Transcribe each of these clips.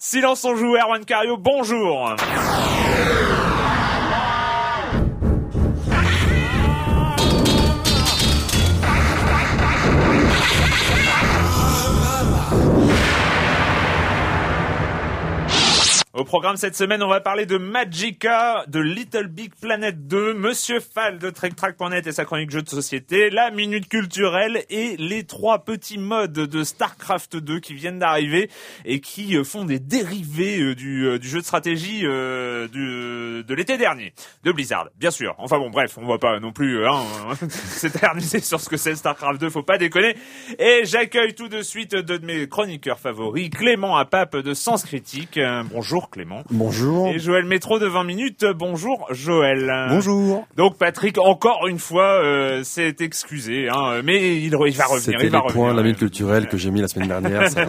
Silence on joue, Erwan Cario, bonjour Au programme cette semaine, on va parler de Magica, de Little Big Planet 2, Monsieur Fall de TrekTrack.net et sa chronique jeux de société, la minute culturelle et les trois petits modes de StarCraft 2 qui viennent d'arriver et qui euh, font des dérivés euh, du, euh, du jeu de stratégie de l'été dernier de Blizzard, bien sûr. Enfin bon, bref, on va pas non plus hein, s'éterniser sur ce que c'est StarCraft 2, faut pas déconner. Et j'accueille tout de suite deux de mes chroniqueurs favoris, Clément Apap de Sens Critique. Euh, bonjour Clément. Bonjour. Et Joël Métro de 20 minutes. Bonjour Joël. Bonjour. Donc Patrick, encore une fois, euh, s'est excusé, hein, mais il, il va revenir. C'était il les va points revenir. de la culturelle que j'ai mis la semaine dernière. Ça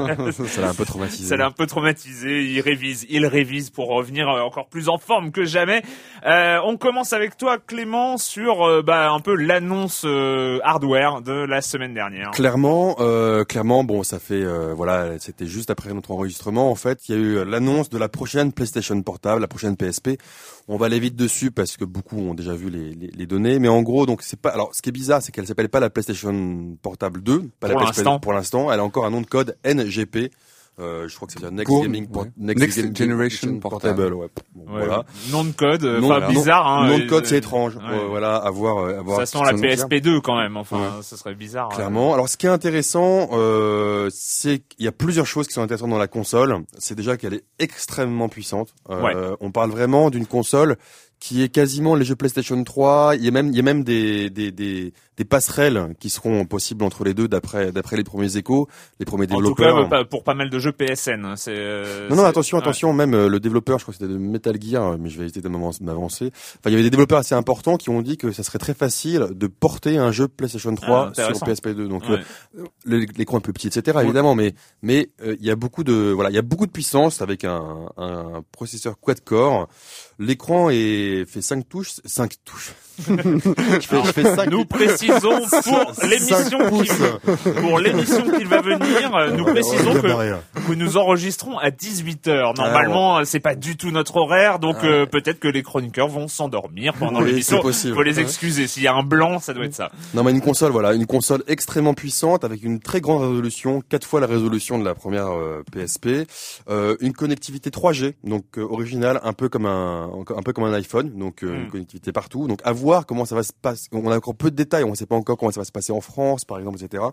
l'a un peu traumatisé. Ça l'a un peu traumatisé. Il révise, il révise pour revenir euh, encore plus en forme que jamais. Euh, on commence avec toi, Clément, sur euh, bah, un peu l'annonce euh, hardware de la semaine dernière. Clairement, euh, clairement, bon, ça fait, euh, voilà, c'était juste après notre enregistrement. En fait, il y a eu l'annonce de la prochaine PlayStation portable, la prochaine PSP. On va aller vite dessus parce que beaucoup ont déjà vu les, les, les données. Mais en gros, donc c'est pas. Alors, ce qui est bizarre, c'est qu'elle s'appelle pas la PlayStation Portable 2, pas Pour la l'instant. PlayStation pour l'instant. Elle a encore un nom de code NGP. Euh, je crois que c'est Next Pour- Gaming ouais. Next, Next Gaming Generation Portable. Ouais. Bon, Ouais, Voilà. Nom de code, euh, bizarre. Hein, Nom de code, c'est étrange. ouais. Euh, voilà, à voir. à voir Ça sent la nous tire. PSP2 quand même. Enfin, Ouais. ce serait bizarre. euh. Clairement. Alors, ce qui est intéressant, euh, c'est qu'il y a plusieurs choses qui sont intéressantes dans la console. C'est déjà qu'elle est extrêmement puissante. Euh, Ouais. On parle vraiment d'une console qui est quasiment les jeux PlayStation 3. Il y a même, il y a même des, des, des, des passerelles qui seront possibles entre les deux d'après, d'après les premiers échos, les premiers En tout développeurs. cas, pour pas mal de jeux PSN. hein, C'est. euh, Non, non, attention, ouais. attention, même euh, le développeur, je crois que c'était de Metal Gear, euh, mais je vais éviter de m'avancer-. Enfin, il y avait des développeurs assez importants qui ont dit que ça serait très facile de porter un jeu PlayStation 3 Ah, sur PSP2. Donc, Ouais. euh, l'écran est plus petit, etc. évidemment, mais mais euh, il y a beaucoup de voilà, il y a beaucoup de puissance avec un, un processeur quad-core. L'écran est fait 5 touches, 5 touches. Je fais, je fais cinq- Nous précisons pour l'émission qui, pour l'émission qui va venir, euh, nous précisons bien que, que nous enregistrons à 18h. Normalement, euh, c'est pas du tout notre horaire, donc Ah euh, peut-être que les chroniqueurs vont s'endormir pendant Oui, l'émission. possible. Faut les excuser. S'il y a un blanc, ça doit être ça. Non mais une console voilà, une console extrêmement puissante avec une très grande résolution, quatre fois la résolution de la première euh, PSP, euh, une connectivité 3G donc euh, originale un peu comme un un peu comme un iPhone, donc euh, Mm. une connectivité partout. Donc à voir comment ça va se passer. On a encore peu de détails, on ne sait pas encore comment ça va se passer en France par exemple, etc.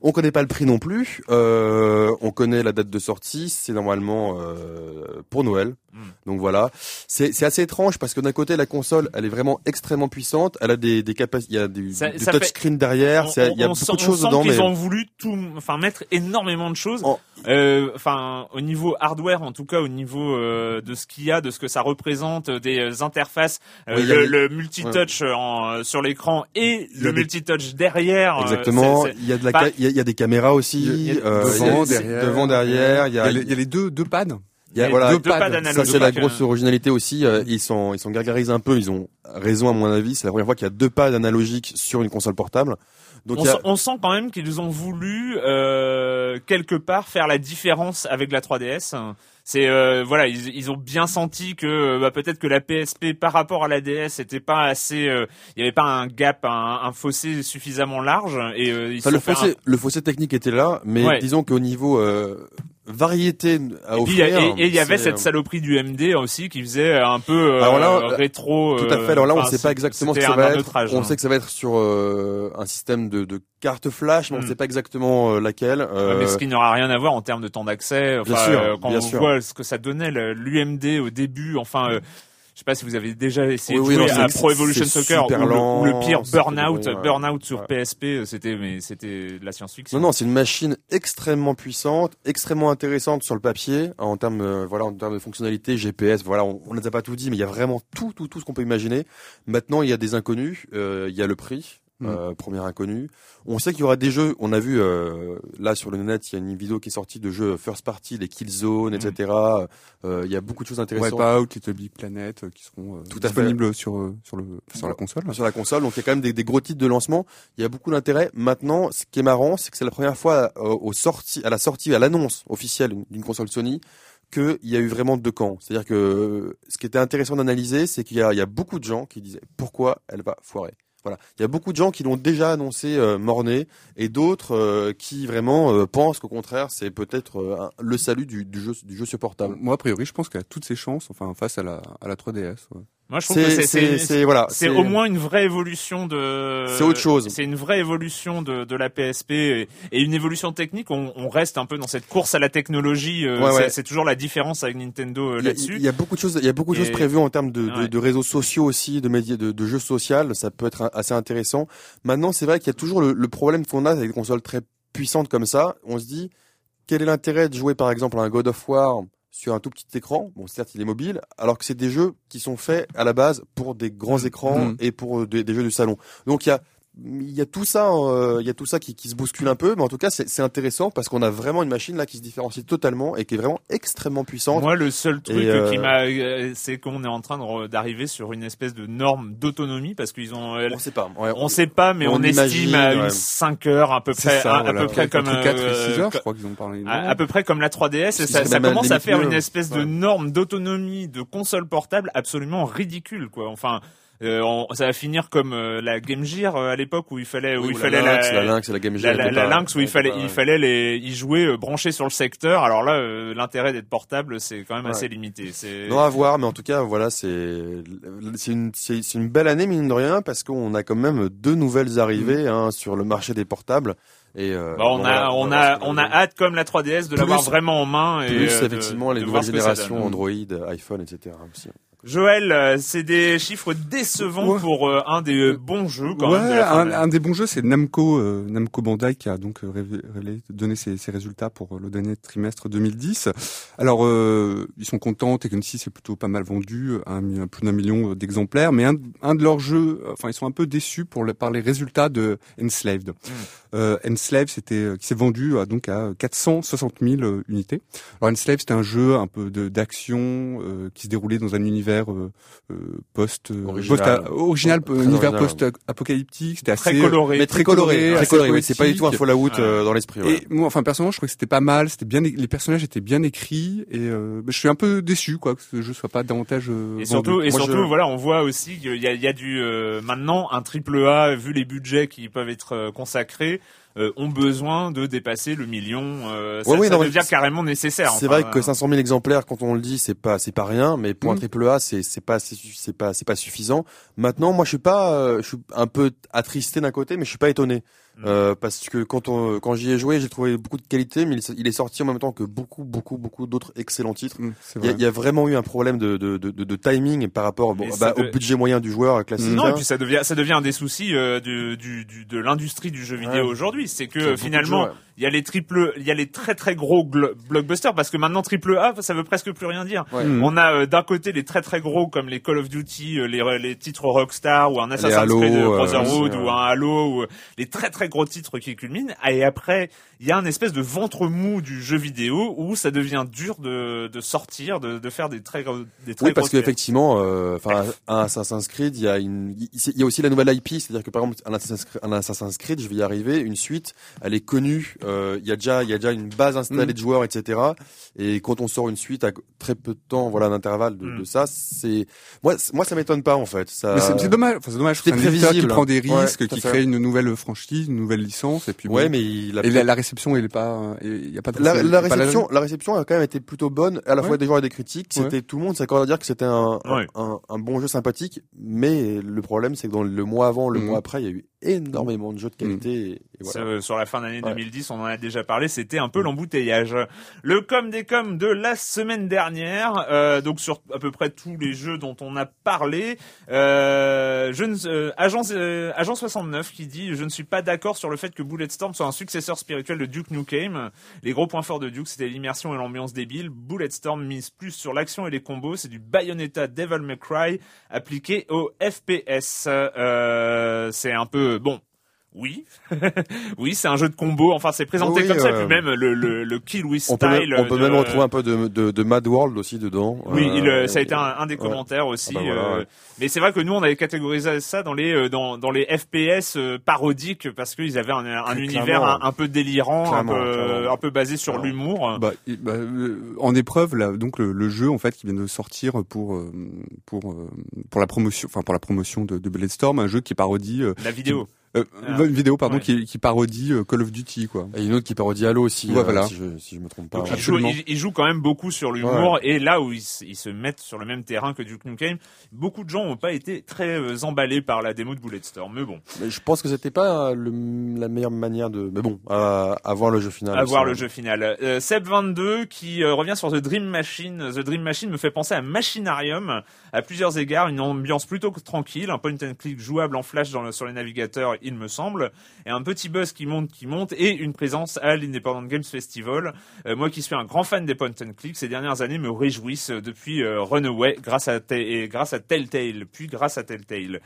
On connaît pas le prix non plus. Euh, on connaît la date de sortie, c'est normalement euh, pour Noël. Mm. Donc voilà, c'est assez étrange parce que d'un côté la console, elle est vraiment extrêmement puissante, elle a des des capacités, il y a du, Ça- du ça fait- touchscreen derrière, il y a beaucoup sent- de choses on dedans, mais ont voulu tout, enfin mettre énormément de choses. Euh, Enfin, au niveau hardware, en tout cas, au niveau de ce qu'il y a, de ce que ça représente, des interfaces, a le, des- le multitouch multitouch en, sur l'écran et le multitouch derrière. Exactement. Il y a de la, il y, a, des caméras aussi. devant, derrière. Devant, derrière. Il y a, les, deux deux pads. Il y a, voilà, deux pads. Ça c'est la grosse originalité aussi. ils sont ils sont gargarisés un peu. Ils ont raison à mon avis. C'est la première fois qu'il y a deux pads analogiques sur une console portable. Donc on, sent quand même qu'ils ont voulu euh, quelque part faire la différence avec la 3DS. C'est euh, voilà, ils, ils, ont bien senti que euh, bah, peut-être que la PSP par rapport à la DS était pas assez, il y avait pas un gap, un, un fossé suffisamment large et ils le fossé, le fossé technique était là, mais disons qu'au niveau variété à et offrir. et il y avait cette saloperie du MD aussi qui faisait un peu euh, rétro. Tout à fait. Alors là, on ne sait pas exactement ce que ça va être. on hein. sait que ça va être sur euh, un système de, de carte flash, mais on ne hmm. sait pas exactement euh, laquelle. mais ce qui n'aura rien à voir en termes de temps d'accès. Enfin, bien sûr, quand on voit ce que ça donnait l'UMD au début, enfin je sais pas si vous avez déjà essayé de jouer à Pro Evolution Soccer ou, le, pire Burnout, Burnout sur PSP, euh, c'était mais c'était de la science-fiction. Non non, c'est une machine extrêmement puissante, extrêmement intéressante sur le papier en termes euh, voilà en termes de fonctionnalité, GPS, voilà, on, on a pas tout dit mais il y a vraiment tout tout tout ce qu'on peut imaginer. Maintenant, il y a des inconnus, euh, il y a le prix Mm. Euh, premier inconnu. On sait qu'il y aura des jeux. On a vu euh, là sur le net, il y a une vidéo qui est sortie de jeux first party, les Killzone, etc. Mm. Euh, il y a beaucoup de choses intéressantes. Wipeout, Little Big Planet, qui seront Tout disponibles sur sur le sur la console. Sur la console. Donc il y a quand même des, des gros titres de lancement. Il y a beaucoup d'intérêt. Maintenant, ce qui est marrant, c'est que c'est la première fois au sorti, à la sortie, à l'annonce officielle d'une console Sony qu'il y a eu vraiment deux camps. C'est-à-dire que ce qui était intéressant d'analyser, c'est qu'il y, y, a beaucoup de gens qui disaient pourquoi elle va foirer? Voilà, il y a beaucoup de gens qui l'ont déjà annoncé euh, et d'autres euh, qui vraiment euh, pensent qu'au contraire c'est peut-être euh, le salut du, jeu supportable. Moi a priori je pense qu'elle a toutes ses chances enfin face à la à la 3DS. Ouais. Moi, je trouve que c'est voilà, c'est au moins une vraie évolution de. C'est autre chose. C'est une vraie évolution de, de la PSP et, une évolution technique. On, on, reste un peu dans cette course à la technologie. Euh, c'est toujours la différence avec Nintendo euh, là-dessus. Il y, a beaucoup de choses. Il y a beaucoup de choses prévues en termes de, de, de, réseaux sociaux aussi, de médias, de, de jeux sociaux. Ça peut être assez intéressant. Maintenant, c'est vrai qu'il y a toujours le, le problème qu'on a avec des consoles très puissantes comme ça. On se dit quel est l'intérêt de jouer par exemple à un God of War sur un tout petit écran. Bon, certes, il est mobile, alors que c'est des jeux qui sont faits à la base pour des grands mmh. écrans mmh. et pour des, des, jeux de salon. Donc il y a il y a tout ça, euh, il y a tout ça qui, qui, se bouscule un peu, mais en tout cas c'est intéressant parce qu'on a vraiment une machine là qui se différencie totalement et qui est vraiment extrêmement puissante. Moi, le seul truc euh, qui m'a, euh, c'est qu'on est en train d'arriver sur une espèce de norme d'autonomie parce qu'ils ont. on sait pas. on, sait pas, mais on, estime à 5 heures à peu près, à, peu près comme 4 et 6 heures, je crois qu'ils ont parlé. À, peu près comme la 3DS, et ça, ça commence à faire une espèce de norme d'autonomie de console portable absolument ridicule, quoi. Enfin. Euh, ça va finir comme euh, la Game Gear euh, à l'époque où il fallait où il fallait la, Lynx, la, Lynx, la Game Gear, la, la, Lynx où il fallait il fallait les y jouer branché sur le secteur. Alors là, l'intérêt d'être portable, c'est quand même assez limité. Non à voir, mais en tout cas, voilà, c'est c'est une c'est une belle année mine de rien parce qu'on a quand même deux nouvelles arrivées mm. hein, sur le marché des portables. Et euh, bah, on, a, on, a, on a hâte comme la 3DS de l'avoir vraiment en main. Et plus effectivement les nouvelles générations Android, iPhone, etc. Aussi. Joël, euh, c'est des chiffres décevants pour euh, un des euh, bons jeux. Quand ouais, même un, des bons jeux, c'est Namco, Namco Bandai qui a donc révélé, donné ses, ses, résultats pour le dernier trimestre 2010. Alors, ils sont contents. Tekken 6 est plutôt pas mal vendu, un, plus d'un million d'exemplaires. Mais un, un, de leurs jeux, enfin, ils sont un peu déçus pour le, par les résultats de Enslaved. Hmm. Enslaved, c'était qui s'est vendu donc à 460 000 unités. Alors, Enslaved, c'était un jeu un peu d'action qui se déroulait dans un univers euh, euh, post euh, original, post, original univers post-apocalyptique. C'était assez très coloré, mais très coloré, très coloré. C'est pas du tout un Fallout dans l'esprit. Et moi, enfin personnellement, je crois que c'était pas mal. C'était bien, les personnages étaient bien écrits et je suis un peu déçu quoi que ce jeu soit pas davantage. et surtout, et surtout, voilà, on voit aussi qu'il y a, il y a du maintenant un triple A vu les budgets qui peuvent être consacrés. Euh, ont besoin de dépasser le million. Euh, ça, ça devient carrément nécessaire. C'est vrai que 500 000 exemplaires, quand on le dit, c'est pas c'est pas rien, mais pour un mm. triple A, c'est c'est pas c'est pas c'est pas suffisant. Maintenant, moi, je suis pas, euh, je suis un peu attristé d'un côté, mais je suis pas étonné Euh, parce que quand on, quand j'y ai joué, j'ai trouvé beaucoup de qualité, mais il, il est sorti en même temps que beaucoup, beaucoup, beaucoup d'autres excellents titres. Mm, Il y, a, vrai. il y a vraiment eu un problème de, de, de, de, timing par rapport bon, bah, au budget moyen du joueur classique. Non, et puis ça devient ça devient un des soucis euh, du, du, du- de l'industrie du jeu vidéo Ouais. aujourd'hui, c'est que finalement il y a les triple, il y a les très très gros blockbusters parce que maintenant triple A ça veut presque plus rien dire. Ouais. Mm. On a euh, d'un côté les très très gros comme les Call of Duty, euh, les, les titres Rockstar ou un Assassin's Creed Brotherhood ou un Halo ou les très très gros titres qui culminent. Et après il y a un espèce de ventre mou du jeu vidéo où ça devient dur de, de sortir, de, de faire des très gros- des très Oui, parce qu'effectivement, euh, enfin, un Assassin's Creed, il y a une, il y a aussi la nouvelle IP, c'est-à-dire que par exemple, un Assassin's Creed, un Assassin's Creed, je vais y arriver, une suite, elle est connue, euh, il y a déjà, il y a déjà une base installée Mm. de joueurs, etc. Et quand on sort une suite à très peu de temps, voilà, d'intervalle de, Mm. de ça, c'est, moi, moi, ça m'étonne pas en fait. Ça, c'est dommage. Enfin, c'est dommage. c'est éditeur qui prévisible. prend des Ouais, risques, à qui crée une nouvelle franchise, une nouvelle licence, et puis bon. ouais, mais il a Et la, la réception, elle est pas, il y a pas de La, c'est la pas réception, la réception a quand même été plutôt bonne, à la fois des joueurs et des critiques. C'était tout le monde s'accorde à dire que c'était un, un- Ouais. un, un bon jeu sympathique, mais le problème c'est que dans le mois avant, le Mhm. mois après, il y a eu énormément de jeux de qualité. et- et voilà. Sur- Sur la fin d'année Ouais. 2010, on en a déjà parlé, c'était un peu l'embouteillage. Le com des coms de la semaine dernière, euh, donc sur à peu près tous les jeux dont on a parlé, euh, je ne, euh, agence, euh, agent 69 qui dit je ne suis pas d'accord sur le fait que Bulletstorm soit un successeur spirituel de Duke Nukem. Les gros points forts de Duke c'était l'immersion et l'ambiance débile. Bulletstorm mise plus sur l'action et les combos, c'est du Bayonetta Devil May Cry appliqué au FPS. Euh, c'est un peu bon. Oui, oui, c'est un jeu de combo. Enfin, c'est présenté Oui, comme ça. euh, Puis même le, le, le Kill with On peut, Style. même, on peut de- même retrouver un peu de, de, de Mad World aussi dedans. Oui, Euh, il, euh, ça a été un, un des ouais. commentaires aussi. Ah bah voilà, euh, ouais. Mais c'est vrai que nous, on avait catégorisé ça dans les euh, dans, dans les FPS euh, parodiques parce qu'ils avaient un, un univers un, un peu délirant, un peu un peu basé sur l'humour. Bah, bah, euh, en épreuve, là, donc le, le jeu en fait qui vient de sortir pour euh, pour euh, pour la promotion, enfin pour la promotion de, de Bloodstorm, un jeu qui parodie euh, La vidéo. Euh, Ah. une vidéo pardon Ouais. qui, qui parodie euh, Call of Duty quoi. Et une autre qui parodie Halo aussi, Ouais, euh, voilà. si, je, si je me trompe pas. Donc, ils, jouent, Absolument. ils- ils jouent quand même beaucoup sur l'humour et là où ils, se- ils se mettent sur le même terrain que Duke Nukem, beaucoup de gens n'ont pas été très euh, emballés par la démo de Bulletstorm. Mais bon, Mais je pense que c'était pas le, la meilleure manière de. Mais bon, à, à voir le jeu final. à voir hein. le jeu final. Euh, Seb22 qui euh, revient sur The Dream Machine. The Dream Machine me fait penser à Machinarium à plusieurs égards, une ambiance plutôt tranquille, un point and click jouable en flash dans le- sur les navigateurs, il me semble, et un petit buzz qui monte, qui monte, et une présence à l'Independent Games Festival. Euh, moi qui suis un grand fan des point and click, ces dernières années me réjouissent euh, depuis euh, Runaway, grâce à, et grâce à Telltale, puis grâce à Telltale.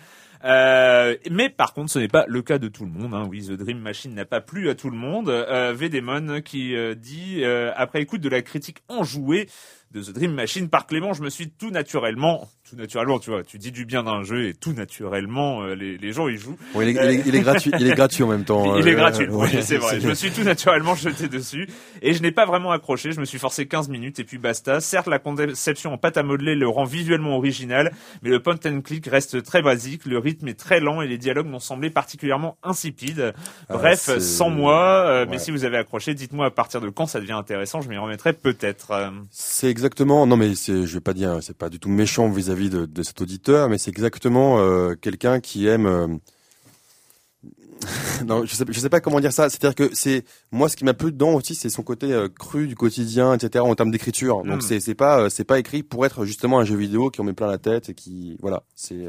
Mais par contre, ce n'est pas le cas de tout le monde. Hein. Oui, The Dream Machine n'a pas plu à tout le monde. Euh, Vedemon qui dit, après écoute de la critique enjouée de The Dream Machine par Clément, je me suis tout naturellement, tout naturellement, tu vois, tu dis du bien d'un jeu et tout naturellement, euh, les, les gens y jouent. Bon, il, est, il, est, il est gratuit, il est gratuit en même temps. Il est euh, gratuit, ouais, oui, c'est vrai. Je me suis tout naturellement jeté dessus et je n'ai pas vraiment accroché. Je me suis forcé 15 minutes et puis basta. Certes, la conception en pâte à modeler le rend visuellement original, mais le point and click reste très basique. Le rythme est très lent et les dialogues m'ont semblé particulièrement insipides. Ah, Bref, sans moi. euh, Mais ouais. si vous avez accroché, dites-moi à partir de quand ça devient intéressant. Je m'y remettrai peut-être. C'est exactement. Non, mais c'est, je vais pas dire, c'est pas du tout méchant vis-à-vis de, de cet auditeur, mais c'est exactement euh, quelqu'un qui aime. euh, non, je sais, je sais pas comment dire ça. C'est-à-dire que c'est moi ce qui m'a plu dedans aussi, c'est son côté euh, cru du quotidien, etc. En termes d'écriture. Donc Mm. c'est pas c'est pas écrit pour être justement un jeu vidéo qui en met plein la tête et qui voilà. C'est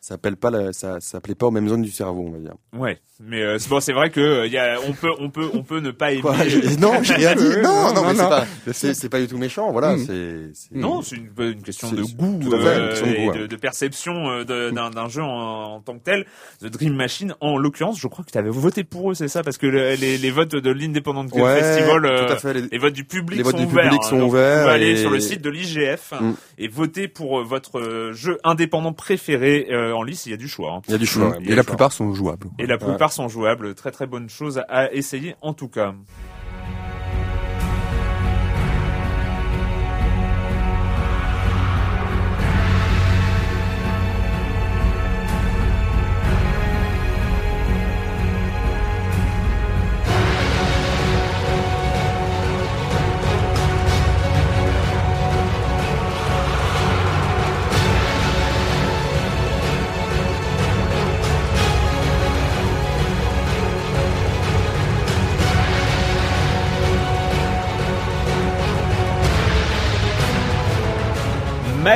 ça appelle pas la, ça ça appelait pas aux mêmes zones du cerveau, on va dire. ouais, mais euh, c'est bon, c'est vrai que euh, il y a, on peut, on peut, on peut ne pas aimer. Quoi, non, j'ai rien dit. Non, non, non, mais non. c'est pas c'est pas du tout méchant. Voilà, Mm. c'est Non, c'est une, une question de goût fait, une euh, question de et goût, de, ouais. de perception euh, de- d'un d'un jeu en, en tant que tel. The Dream Machine, en l'occurrence, je crois que tu avais voté pour eux, c'est ça, parce que le- les, les votes de l'Independent Ouais, Festival, euh, tout à fait. les- les votes du public Les votes sont du ouverts. public hein. sont ouverts Vous pouvez aller sur le site de l'IGF Mm. et voter pour euh, votre euh, jeu indépendant préféré euh, en liste. Il y a du choix. hein. Il y a du choix. Et la choix. plupart sont jouables. Et la plupart sont jouables. Très très bonne chose à essayer en tout cas.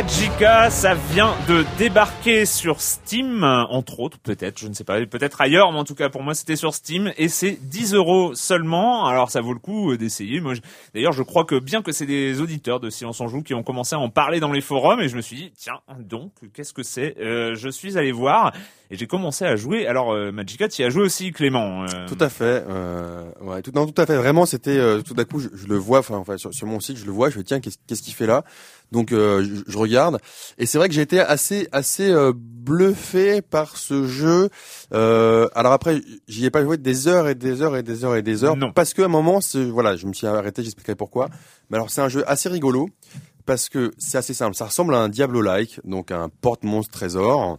Magica, ça vient de débarquer sur Steam, entre autres, peut-être, je ne sais pas, peut-être ailleurs, mais en tout cas pour moi c'était sur Steam et c'est 10 euros seulement. Alors ça vaut le coup euh, d'essayer. Moi, d'ailleurs, je crois que bien que c'est des auditeurs de Silence en Joue qui ont commencé à en parler dans les forums et je me suis dit tiens donc qu'est-ce que c'est? Euh, Je suis allé voir et j'ai commencé à jouer. Alors euh, Magica, tu y as joué aussi, Clément euh. Tout à fait. Euh, ouais, tout, non, tout à fait. Vraiment, c'était tout d'un coup, je, le vois. Enfin, sur, sur, mon site, je le vois. Je me tiens, qu'est-ce qu'est-ce qu'il fait là? Donc, je, je, regarde. Et c'est vrai que j'ai été assez assez bluffé par ce jeu. alors après, j'y ai pas joué des heures et des heures et des heures et des heures. Non. Parce qu'à un moment, voilà, je me suis arrêté. J'expliquerai pourquoi. Mais alors, c'est un jeu assez rigolo parce que c'est assez simple. Ça ressemble à un Diablo-like, donc un porte-monstre trésor.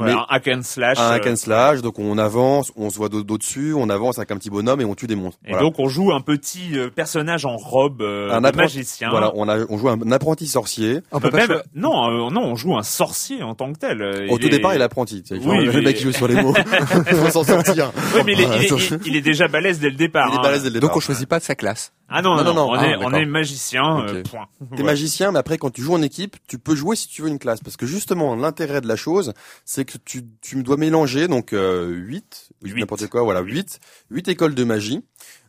Ouais, un hack and slash. Un hack and euh, slash, donc on avance, on se voit d'au-dessus, on avance avec un petit bonhomme et on tue des monstres. Et donc on joue un petit euh, personnage en robe euh, un magicien. Voilà, on, a, on joue un apprenti sorcier. On peut même, non, non, on joue un sorcier en tant que tel. Au tout départ, il est apprenti. Oui, le mec qui joue sur les mots. il faut s'en sortir. Oui, mais il est, il, est, déjà balèze dès le départ. Il est balèze dès le départ. Donc on choisit pas sa classe. Ah non, non, non, on, est, on est magicien. Okay. point. T'es magicien, mais après quand tu joues en équipe, tu peux jouer si tu veux une classe, parce que justement l'intérêt de la chose, c'est que tu, tu dois mélanger donc euh, 8, n'importe quoi, voilà 8, 8 écoles de magie,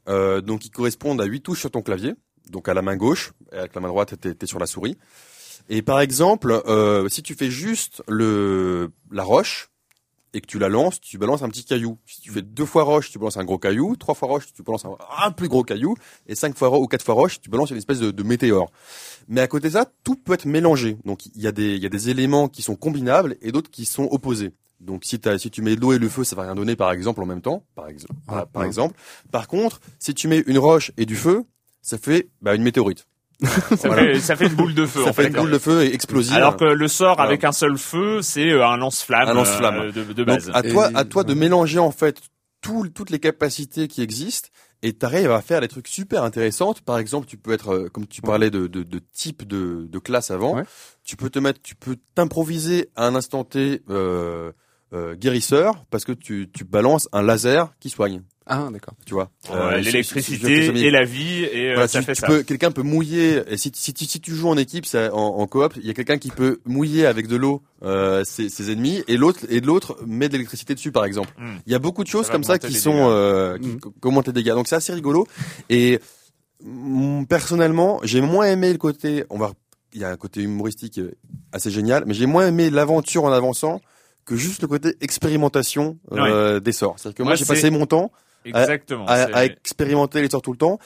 euh, donc qui correspondent à 8 touches sur ton clavier, donc à la main gauche, et avec la main droite t'es, es sur la souris. Et par exemple, euh, si tu fais juste le la roche, et que tu la lances, tu balances un petit caillou. Si tu fais deux fois roche, tu balances un gros caillou. Trois fois roche, tu balances un, plus gros caillou. Et cinq fois roche ou quatre fois roche, tu balances une espèce de, de, météore. Mais à côté de ça, tout peut être mélangé. Donc il y a des, y a des éléments qui sont combinables et d'autres qui sont opposés. Donc si, as, si tu mets l'eau et le feu, ça va rien donner par exemple en même temps. Par, exemple. Par exemple. Par contre, si tu mets une roche et du feu, ça fait bah, une météorite. ça, fait, ça fait une boule de feu. Ça fait, une boule de feu et explosive. Alors que le sort avec un seul feu, c'est euh, un lance-flamme, un lance-flamme euh, de, de, base. Donc, à toi, à toi de mélanger en fait tout, toutes les capacités qui existent et t'arrives à faire des trucs super intéressants. Par exemple, tu peux être, euh, comme tu parlais de, de, de type de, de classe avant, tu peux te mettre, tu peux t'improviser à un instant T euh, euh, guérisseur parce que tu, tu balances un laser qui soigne. Ah d'accord. Tu vois. Euh, L'électricité et la vie et euh, voilà, ça fait ça. Quelqu'un peut mouiller. Et si, si, si, tu joues en équipe, ça, en, en coop, il y a quelqu'un qui peut mouiller avec de l'eau euh, ses, ses, ennemis et l'autre et l'autre met de l'électricité dessus par exemple. Hmm. Il y a beaucoup de choses comme ça qui sont euh, qui, hmm. des dégâts. Donc c'est assez rigolo. Et mm, personnellement, j'ai moins aimé le côté. On va. Il y a un côté humoristique assez génial, mais j'ai moins aimé l'aventure en avançant que juste le côté expérimentation euh, des sorts. C'est-à-dire que moi, j'ai passé mon temps Exactement, à, à, expérimenter les sorts tout le temps.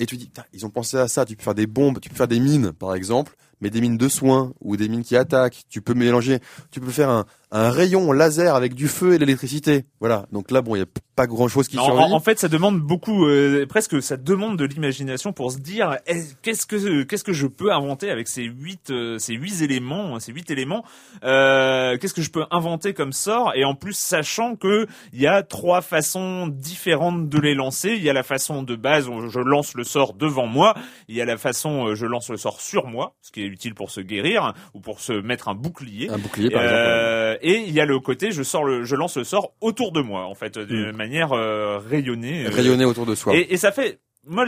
Et tu dis, ils ont pensé à ça. Tu peux faire des bombes, tu peux faire des mines, par exemple, mais des mines de soins ou des mines qui attaquent. Tu peux mélanger, tu peux faire un, un rayon laser avec du feu et de l'électricité. Voilà. Donc là, bon, il y a pas grand chose qui survit. En, fait, ça demande beaucoup, euh, presque, ça demande de l'imagination pour se dire qu'est-ce que qu'est-ce que je peux inventer avec ces huit euh, ces huit éléments, ces huit éléments. Euh, qu'est-ce que je peux inventer comme sort? Et en plus, sachant que il y a trois façons différentes de les lancer. Il y a la façon de base où je lance le sort devant moi. Il y a la façon où je lance le sort sur moi, ce qui est utile pour se guérir ou pour se mettre un bouclier. Un bouclier, par exemple. Et il y a le côté je sors le je lance le sort autour de moi en fait d'une mm. manière euh, rayonnée. Euh, rayonnée autour de soi. Et, et ça fait moi,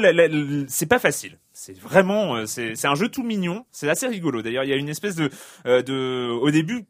c'est pas facile. C'est vraiment, euh, c'est un jeu tout mignon. C'est assez rigolo. D'ailleurs, il y a une espèce de, de, au début,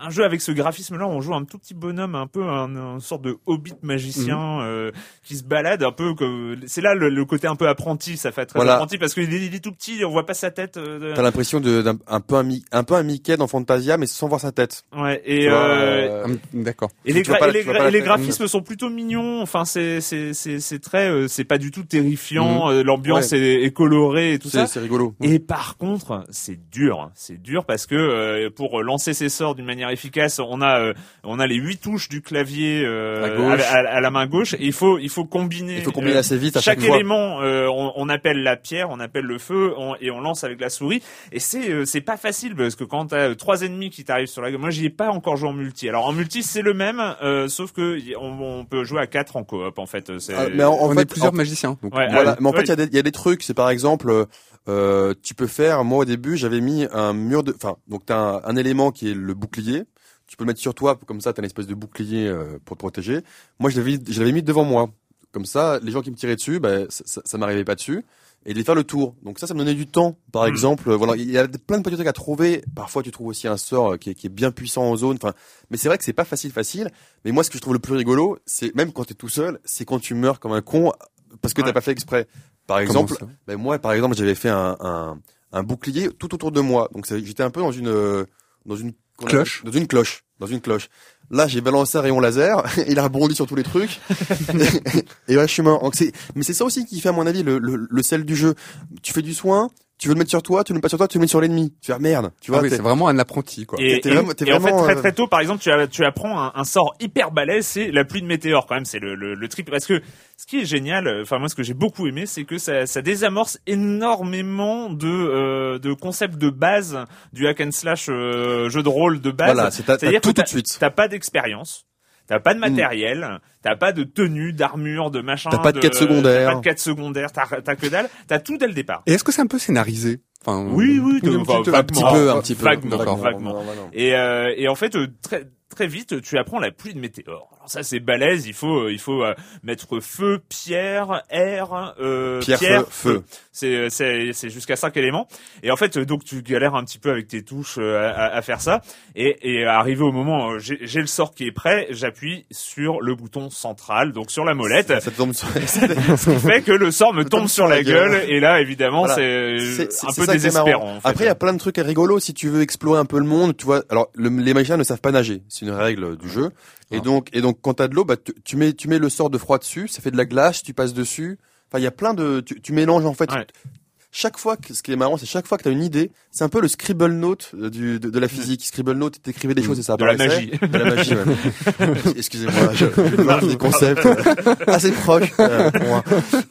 un jeu avec ce graphisme-là, on joue un tout petit bonhomme, un peu un, une sorte de hobbit magicien mhm. euh, qui se balade un peu. comme C'est là le, côté un peu apprenti, ça fait très apprenti parce qu'il est, il est, tout petit, on voit pas sa tête. Euh, T'as l'impression d'un un peu un, un peu un Mickey dans Fantasia, mais sans voir sa tête. Ouais. Et euh, euh d'accord. Et les, et les, graphismes sont plutôt mignons. Enfin, c'est c'est c'est très, euh, c'est pas du tout terrifiant. Mhm. L'ambiance est, est, colorée et tout ça. C'est rigolo. Et par contre, c'est dur. C'est dur parce que pour lancer ses sorts d'une manière efficace. On a euh, on a les huit touches du clavier euh, à, la main gauche et il faut il faut combiner. Il faut combiner assez vite. À chaque, chaque élément, euh, on, on, appelle la pierre, on appelle le feu et on lance avec la souris. Et c'est c'est pas facile parce que quand t'as trois ennemis qui t'arrivent sur la gueule, moi j'y ai pas encore joué en multi. Alors en multi c'est le même, sauf que on, peut jouer à quatre en coop en fait. Ah, mais en, on fait, est plusieurs magiciens. Donc, voilà. Mais en fait il y a des il y a des trucs. C'est par exemple euh, tu peux faire, moi au début j'avais mis un mur de, enfin donc t'as un, un élément qui est le bouclier, tu peux le mettre sur toi comme ça t'as une espèce de bouclier euh, pour te protéger. Moi je l'avais je l'avais mis devant moi comme ça, les gens qui me tiraient dessus, bah, ça, ça, ça m'arrivait pas dessus et de les faire le tour. Donc ça, ça me donnait du temps. Par Mm. exemple, euh, voilà, il y a plein de petits trucs à trouver. Parfois, tu trouves aussi un sort qui est, qui est bien puissant en zone. Enfin, mais c'est vrai que c'est pas facile, facile. Mais moi, ce que je trouve le plus rigolo, c'est même quand t'es tout seul, c'est quand tu meurs comme un con parce que Ouais. t'as pas fait exprès. Par exemple, ben moi, par exemple, j'avais fait un, un, un bouclier tout autour de moi. Donc j'étais un peu dans une euh, dans une Cloche? dans une cloche, dans une cloche. Là, j'ai balancé un rayon laser, il a rebondi sur tous les trucs, et là, je suis mort. Donc, mais c'est ça aussi qui fait, à mon avis, le, le, le sel du jeu. Tu fais du soin, tu veux le mettre sur toi, tu le mets pas sur toi, tu le mets sur l'ennemi. Tu fais ah, merde, tu Ah vois. oui, t'es- c'est vraiment un apprenti, quoi. Et, T'es et- vraiment- t'es et en fait, très euh, très tôt, par exemple, tu, as- tu apprends un, un sort hyper balèze, c'est la pluie de météores quand même, c'est le, le, le trip. Parce que ce qui est génial, euh, enfin moi ce que j'ai beaucoup aimé, c'est que ça, ça désamorce énormément de, euh, de concepts de base du hack and slash euh, jeu de rôle de base. voilà, c'est tout tout de suite. T'as pas d'expérience. T'as pas de matériel, t'as pas de tenue, d'armure, de machin. T'as pas de quête secondaire. T'as pas de quête secondaire, t'as que dalle. T'as tout dès le départ. Et est-ce que c'est un peu scénarisé? Enfin, Oui, oui. Un petit peu, un petit peu. Vaguement, vaguement. Et, euh, et en fait, euh, très très vite, tu apprends la pluie de météores. Alors ça, c'est balèze. Il faut il faut euh, mettre feu, pierre, air, euh, Pierre, feu, feu. C'est c'est c'est jusqu'à cinq éléments. Et en fait, euh, donc tu galères un petit peu avec tes touches euh, à, à faire ça. Et, et arrivé au moment, euh, j'ai j'ai le sort qui est prêt. J'appuie sur le bouton central, donc sur la molette, Ça te tombe sur- ce qui fait que le sort me tombe sur la gueule. Et là, évidemment, Voilà. c'est C'est- un peu ça désespérant. en fait. Après, il y a plein de trucs rigolos si tu veux explorer un peu le monde. Tu vois, alors le- les magiciens ne savent pas nager, c'est une règle du jeu. Et Ah. donc, et donc, quand t'as de l'eau, bah, tu, tu mets, tu mets le sort de froid dessus, ça fait de la glace, tu passes dessus. Enfin, il y a plein de, tu, tu mélanges en fait. Ouais. Chaque fois que, ce qui est marrant, c'est chaque fois que t'as une idée, c'est un peu le scribble note euh, du, de, de la physique. Scribble note, t'écrivais des choses et ça de la apparaissait. magie. De la magie, ouais. Excusez-moi, je, je des concepts euh, assez proches euh, pour moi.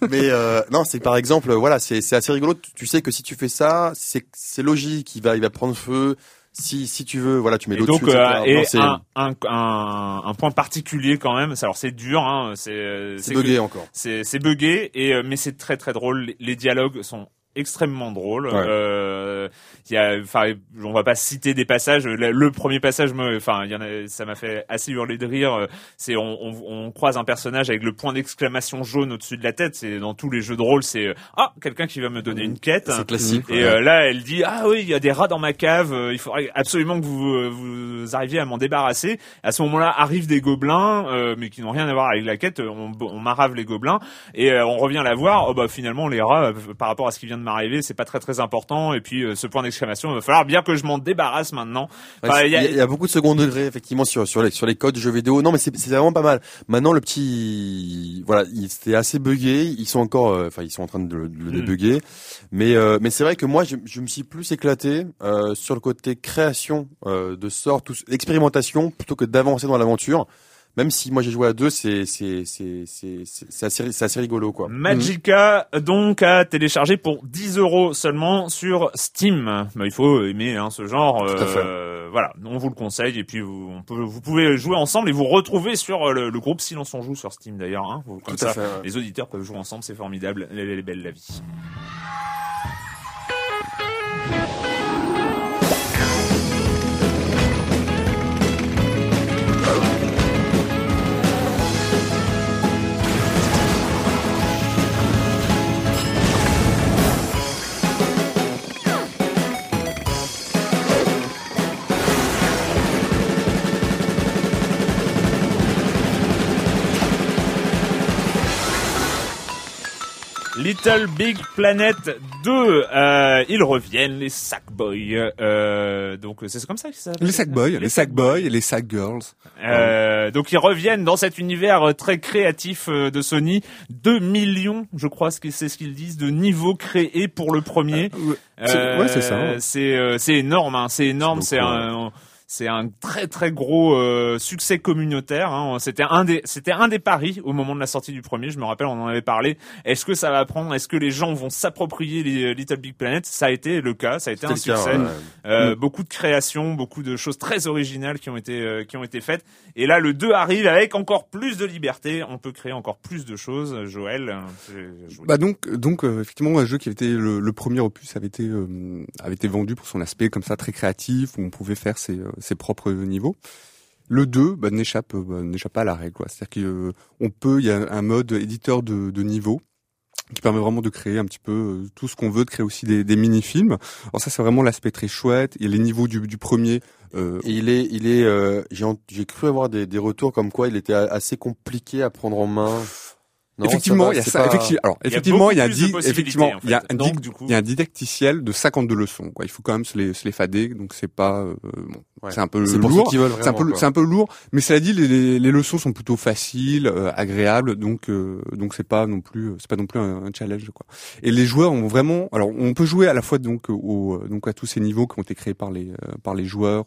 Mais euh, non, c'est par exemple, voilà, c'est c'est assez rigolo. Tu, tu sais que si tu fais ça, c'est c'est logique, il va il va prendre feu. Si si tu veux, voilà, tu mets Et l'eau donc, dessus. euh, et Non, c'est un, un, un, un point particulier quand même. c'est- Alors c'est dur, hein, c'est c'est que- bugué encore. c'est c'est buggé et euh, mais c'est très très drôle. Les dialogues sont extrêmement drôles. Ouais. Euh, il y a, enfin, on va pas citer des passages. Le, le premier passage, me, enfin, il y en a, ça m'a fait assez hurler de rire. C'est on, on, on croise un personnage avec le point d'exclamation jaune au-dessus de la tête. C'est dans tous les jeux de rôle, c'est ah quelqu'un qui va me donner une quête. C'est classique. Et ouais. euh, là, elle dit ah oui, il y a des rats dans ma cave. euh, il faudrait absolument que vous euh, vous arriviez à m'en débarrasser. À ce moment-là, arrivent des gobelins, euh, mais qui n'ont rien à voir avec la quête. On, on marave les gobelins et on revient la voir. Oh bah finalement, les rats, par rapport à ce qui vient de m'arriver, c'est pas très très important. Et puis euh, ce point d'exclamation, il va falloir bien que je m'en débarrasse maintenant. Enfin, il y a- il y, a beaucoup de second degré effectivement sur sur les sur les codes jeux vidéo. Non mais c'est vraiment pas mal. Maintenant le petit voilà, il c'était assez buggé, ils sont encore euh, enfin ils sont en train de le, de le Mm. débugger. Mais euh, mais c'est vrai que moi je, je me suis plus éclaté sur le côté création de sorts, expérimentation plutôt que d'avancer dans l'aventure. Même si moi j'ai joué à deux, c'est c'est c'est c'est c'est c'est assez c'est assez rigolo quoi. Magica donc à télécharger pour 10 euros seulement sur Steam. Bah, il faut aimer hein, ce genre. Tout à fait. euh, voilà, on vous le conseille et puis vous, on peut, vous pouvez jouer ensemble et vous retrouver sur euh, le, le groupe Silence on joue sur Steam d'ailleurs. Hein, comme Tout ça, à fait. ouais. les auditeurs peuvent jouer ensemble, c'est formidable. Elle est belle la vie. Little Big Planet 2, euh, ils reviennent, les Sackboys. Euh, donc c'est comme ça que ça Les Sackboys, les Sackboys les Sackgirls. Euh, donc ils reviennent dans cet univers euh, très créatif euh, de Sony. 2 millions, je crois, c'est ce qu'ils disent, de niveaux créés pour le premier. Ouais, c'est- ouais, c'est ça, ouais. C'est euh, c'est énorme, hein, c'est énorme. C'est un c'est un très très gros euh, succès communautaire. Hein. C'était un des c'était un des paris au moment de la sortie du premier. Je me rappelle, on en avait parlé. Est-ce que ça va prendre? Est-ce que les gens vont s'approprier les euh, Little Big Planet? Ça a été le cas. Ça a été un cas, succès. ouais. Euh, Beaucoup de créations, beaucoup de choses très originales qui ont été euh, qui ont été faites. Et là, le 2 arrive avec encore plus de liberté. On peut créer encore plus de choses. Joël. Bah donc, donc euh, effectivement, un jeu qui avait été le, le premier opus avait été euh, avait été vendu pour son aspect comme ça très créatif où on pouvait faire ses, euh, ses propres niveaux. le 2 bah, n'échappe bah, n'échappe pas à la règle. C'est-à-dire qu'on peut, il y a un mode éditeur de, de niveau qui permet vraiment de créer un petit peu euh, tout ce qu'on veut, de créer aussi des, mini-films. Alors ça, c'est vraiment l'aspect très chouette. Il y a les niveaux du, premier. Euh... Il est, il est. Euh, j'ai cru avoir des, des retours comme quoi il était assez compliqué à prendre en main effectivement, il y a ça. Effectivement, alors effectivement, il y a, effectivement, il y a un donc, du coup... il y a un didacticiel de 52 leçons. Quoi. Il faut quand même se les, se les fader, donc c'est pas, euh, bon, c'est un peu lourd. C'est un peu, c'est un peu lourd, mais cela dit, les, les, leçons sont plutôt faciles, euh, agréables, donc euh, donc c'est pas non plus, c'est pas non plus un, challenge quoi. Et les joueurs ont vraiment, alors on peut jouer à la fois donc au, donc à tous ces niveaux qui ont été créés par les par les joueurs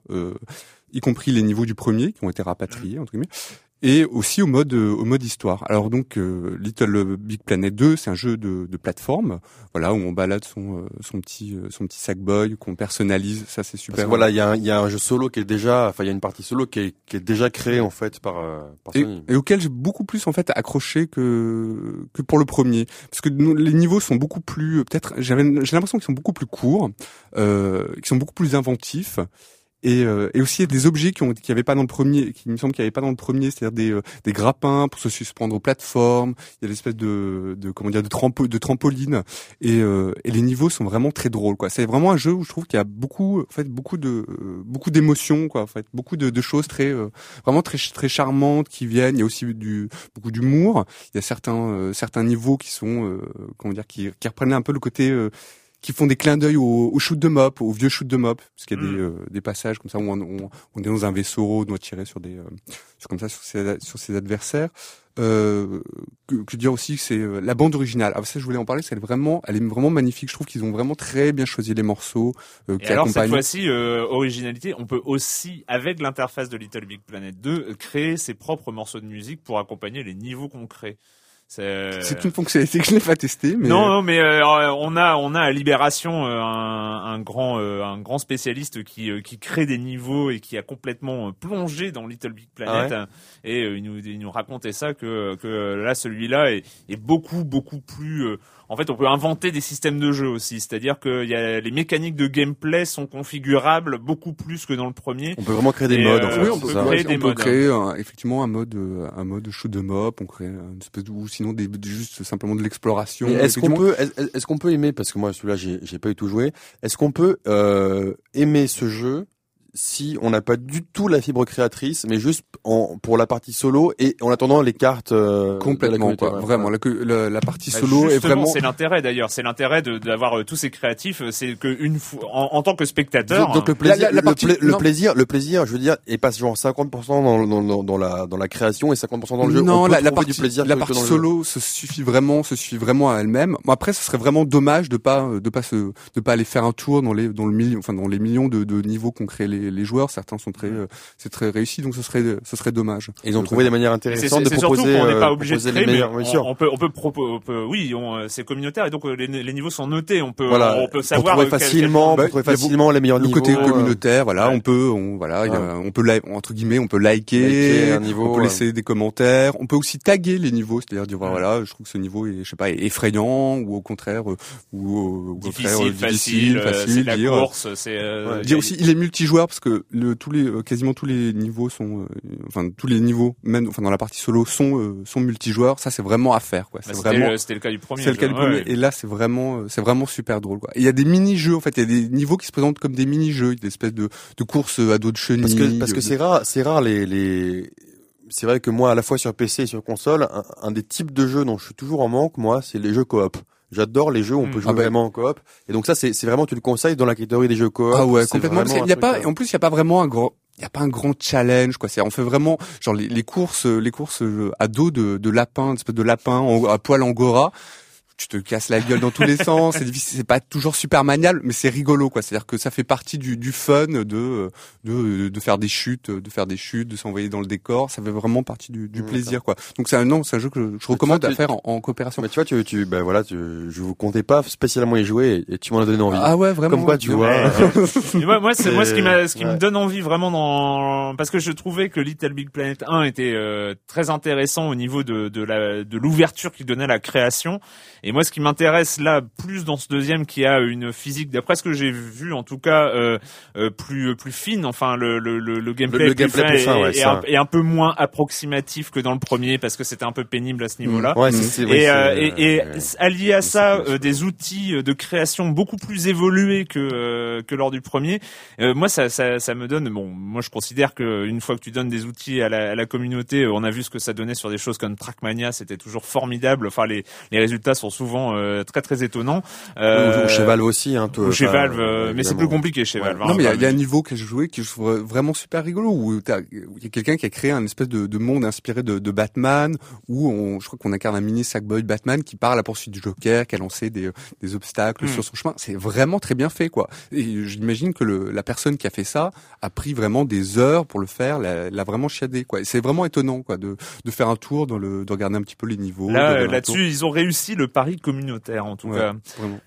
y compris les niveaux du premier qui ont été rapatriés entre guillemets et aussi au mode euh, au mode histoire. Alors donc euh, Little Big Planet 2, c'est un jeu de, de plateforme, voilà où on balade son euh, son petit son petit Sackboy qu'on personnalise, ça c'est super. voilà, il y a un, il y a un jeu solo qui est déjà enfin il y a une partie solo qui est qui est déjà créée en fait par par Sony. Et, auquel j'ai beaucoup plus en fait accroché que que pour le premier parce que les niveaux sont beaucoup plus peut-être j'avais j'ai l'impression qu'ils sont beaucoup plus courts, euh, qu'ils sont beaucoup plus inventifs et, euh, et aussi des objets qui ont qui avait pas dans le premier qui me semble qu'il y avait pas dans le premier c'est-à-dire des euh, des grappins pour se suspendre aux plateformes. Il y a l'espèce de de comment dire de trampo, trampoline. Et euh, et les niveaux sont vraiment très drôles quoi. C'est vraiment un jeu où je trouve qu'il y a beaucoup en fait beaucoup de beaucoup d'émotions quoi en fait. Beaucoup de, de choses très vraiment très très charmantes qui viennent. Il y a aussi du beaucoup d'humour. Il y a certains certains niveaux qui sont comment dire qui, qui reprennent un peu le côté qui font des clins d'œil au, au, shoot de mop, au vieux shoot de mop, parce qu'il y a des, mm. euh, des, passages comme ça où on, on, on, est dans un vaisseau, on doit tirer sur des, euh, sur, comme ça sur ses, sur ses adversaires. Euh, que, que dire aussi, c'est euh, la bande originale. Ah, ça, je voulais en parler. C'est vraiment, elle est vraiment magnifique. Je trouve qu'ils ont vraiment très bien choisi les morceaux. Euh, qui Et alors cette fois-ci, originalité, on peut aussi, avec l'interface de Little Big Planet 2, créer ses propres morceaux de musique pour accompagner les niveaux qu'on crée. C'est une fonctionnalité que je n'ai pas testée. Mais... Non, non, mais euh, on a on a à Libération euh, un, un, grand euh, un grand spécialiste qui qui crée des niveaux et qui a complètement plongé dans Little Big Planet ah et il nous il nous racontait ça que que là celui-là est, est beaucoup beaucoup plus en fait, on peut inventer des systèmes de jeu aussi. C'est-à-dire que y a, les mécaniques de gameplay sont configurables beaucoup plus que dans le premier. On peut vraiment créer des modes. oui, on peut créer des on modes. Peut créer effectivement un mode, euh, un mode shoot de up. On crée une espèce de, ou sinon des, juste simplement de l'exploration. Est-ce qu'on peut, est-ce qu'on peut aimer parce que moi celui-là j'ai, j'ai pas eu tout joué. Est-ce qu'on peut euh, aimer ce jeu si on n'a pas du tout la fibre créatrice, mais juste en, pour la partie solo et en attendant les cartes euh, complètement quoi, vraiment la, la, partie bah, solo est vraiment c'est l'intérêt d'ailleurs, c'est l'intérêt d'avoir euh, tous ces créatifs, euh, c'est que une fois en, en, tant que spectateur donc, le plaisir, la, le, plaisir, le plaisir, je veux dire, est pas genre 50% dans, dans, dans, la dans la création et 50% dans le jeu. Non, la, partie du plaisir la partie solo se suffit vraiment, se suffit vraiment à elle-même. Après, ce serait vraiment dommage de pas de pas se de pas aller faire un tour dans les dans le million, enfin dans les millions de, de niveaux qu'on crée les les, joueurs, certains sont très, euh, c'est très réussi, donc ce serait, ce serait dommage. ils ont trouvé des manières intéressantes de proposer. on n'est pas euh, obligé de créer, mais on, peut, on peut, on peut, oui, euh, c'est communautaire et donc les, les, niveaux sont notés. On peut, voilà, on peut savoir trouver facilement, quel, trouver facilement les meilleurs niveaux. Le côté communautaire, voilà, on peut, on, voilà, on peut entre guillemets, on peut liker, un niveau, on peut laisser des commentaires, on peut aussi taguer les niveaux, c'est-à-dire dire voilà, je trouve que ce niveau est, je sais pas, effrayant ou au contraire, ou, au contraire difficile, facile, c'est la course, c'est dire aussi il est multijoueur parce que le, tous les, euh, quasiment tous les niveaux sont, euh, enfin tous les niveaux, même, enfin dans la partie solo, sont euh, sont multijoueurs. Ça c'est vraiment à faire, quoi. C'est bah, vraiment. C'était le cas du premier. C'est le cas du premier. Et là c'est vraiment, c'est vraiment super drôle, quoi. Il y a des mini-jeux, en fait, il y a des niveaux qui se présentent comme des mini-jeux, des espèces de de courses à dos de chenilles. Parce que parce que c'est rare, c'est rare les les c'est vrai que moi, à la fois sur PC et sur console, un, un, des types de jeux dont je suis toujours en manque, moi, c'est les jeux coop. J'adore les jeux où on peut hmm. jouer ah vraiment en coop. Et donc ça, c'est vraiment tu le conseilles dans la catégorie des jeux coop. Ah ouais, complètement. il y a pas, en plus, il y a pas vraiment un gros, il y a pas un grand challenge quoi c'est on fait vraiment genre les, les courses les courses à dos de, de lapin de lapin à poil angora tu te casses la gueule dans tous les sens. C'est difficile, c'est pas toujours super maniable, mais c'est rigolo, quoi. C'est-à-dire que ça fait partie du, du fun de, de, de faire des chutes, de faire des chutes, de s'envoyer dans le décor. Ça fait vraiment partie du, du plaisir, quoi. Donc c'est un non, c'est un jeu que je, recommande à faire en, coopération. Mais tu vois, tu, tu ben voilà, tu, je vous comptais pas spécialement y jouer et, tu m'en as donné envie. Ah ouais, vraiment. Comme quoi, tu vois. moi, moi, c'est moi ce qui m'a, ce qui me donne envie vraiment dans, parce que je trouvais que Little Big Planet 1 était euh, très intéressant au niveau de, de la, de l'ouverture qu'il donnait à la création Et moi, ce qui m'intéresse là, plus dans ce deuxième, qui a une physique, d'après ce que j'ai vu, en tout cas, euh, euh, plus plus fine. Enfin, le le le, gameplay, le, gameplay plus fin, et, et, un, peu moins approximatif que dans le premier, parce que c'était un peu pénible à ce niveau-là. Ouais, et, et, et allié à ça, des outils de création beaucoup plus évolués que que lors du premier. moi, ça, ça ça me donne. Bon, moi, je considère que une fois que tu donnes des outils à la, à la communauté, on a vu ce que ça donnait sur des choses comme Trackmania, c'était toujours formidable. Enfin, les, les résultats sont souvent euh, très très étonnants. Euh, chez Valve aussi, hein, toi, chez Valve, euh, mais c'est plus compliqué chez Valve. Hein, non, mais il y, a un niveau que j'ai joué qui je trouve vraiment super rigolo où il y a quelqu'un qui a créé un espèce de, de monde inspiré de, de, Batman où on, je crois qu'on incarne un mini Sackboy Batman qui part à la poursuite du Joker, qui a lancé des, des obstacles hmm. sur son chemin. C'est vraiment très bien fait, quoi. Et j'imagine que le, la personne qui a fait ça a pris vraiment des heures pour le faire, l'a vraiment chiadé, quoi. C'est vraiment étonnant, quoi, de, de faire un tour dans le, de regarder un petit peu les niveaux. Là, là-dessus, ils ont réussi le pari communautaire, en tout cas.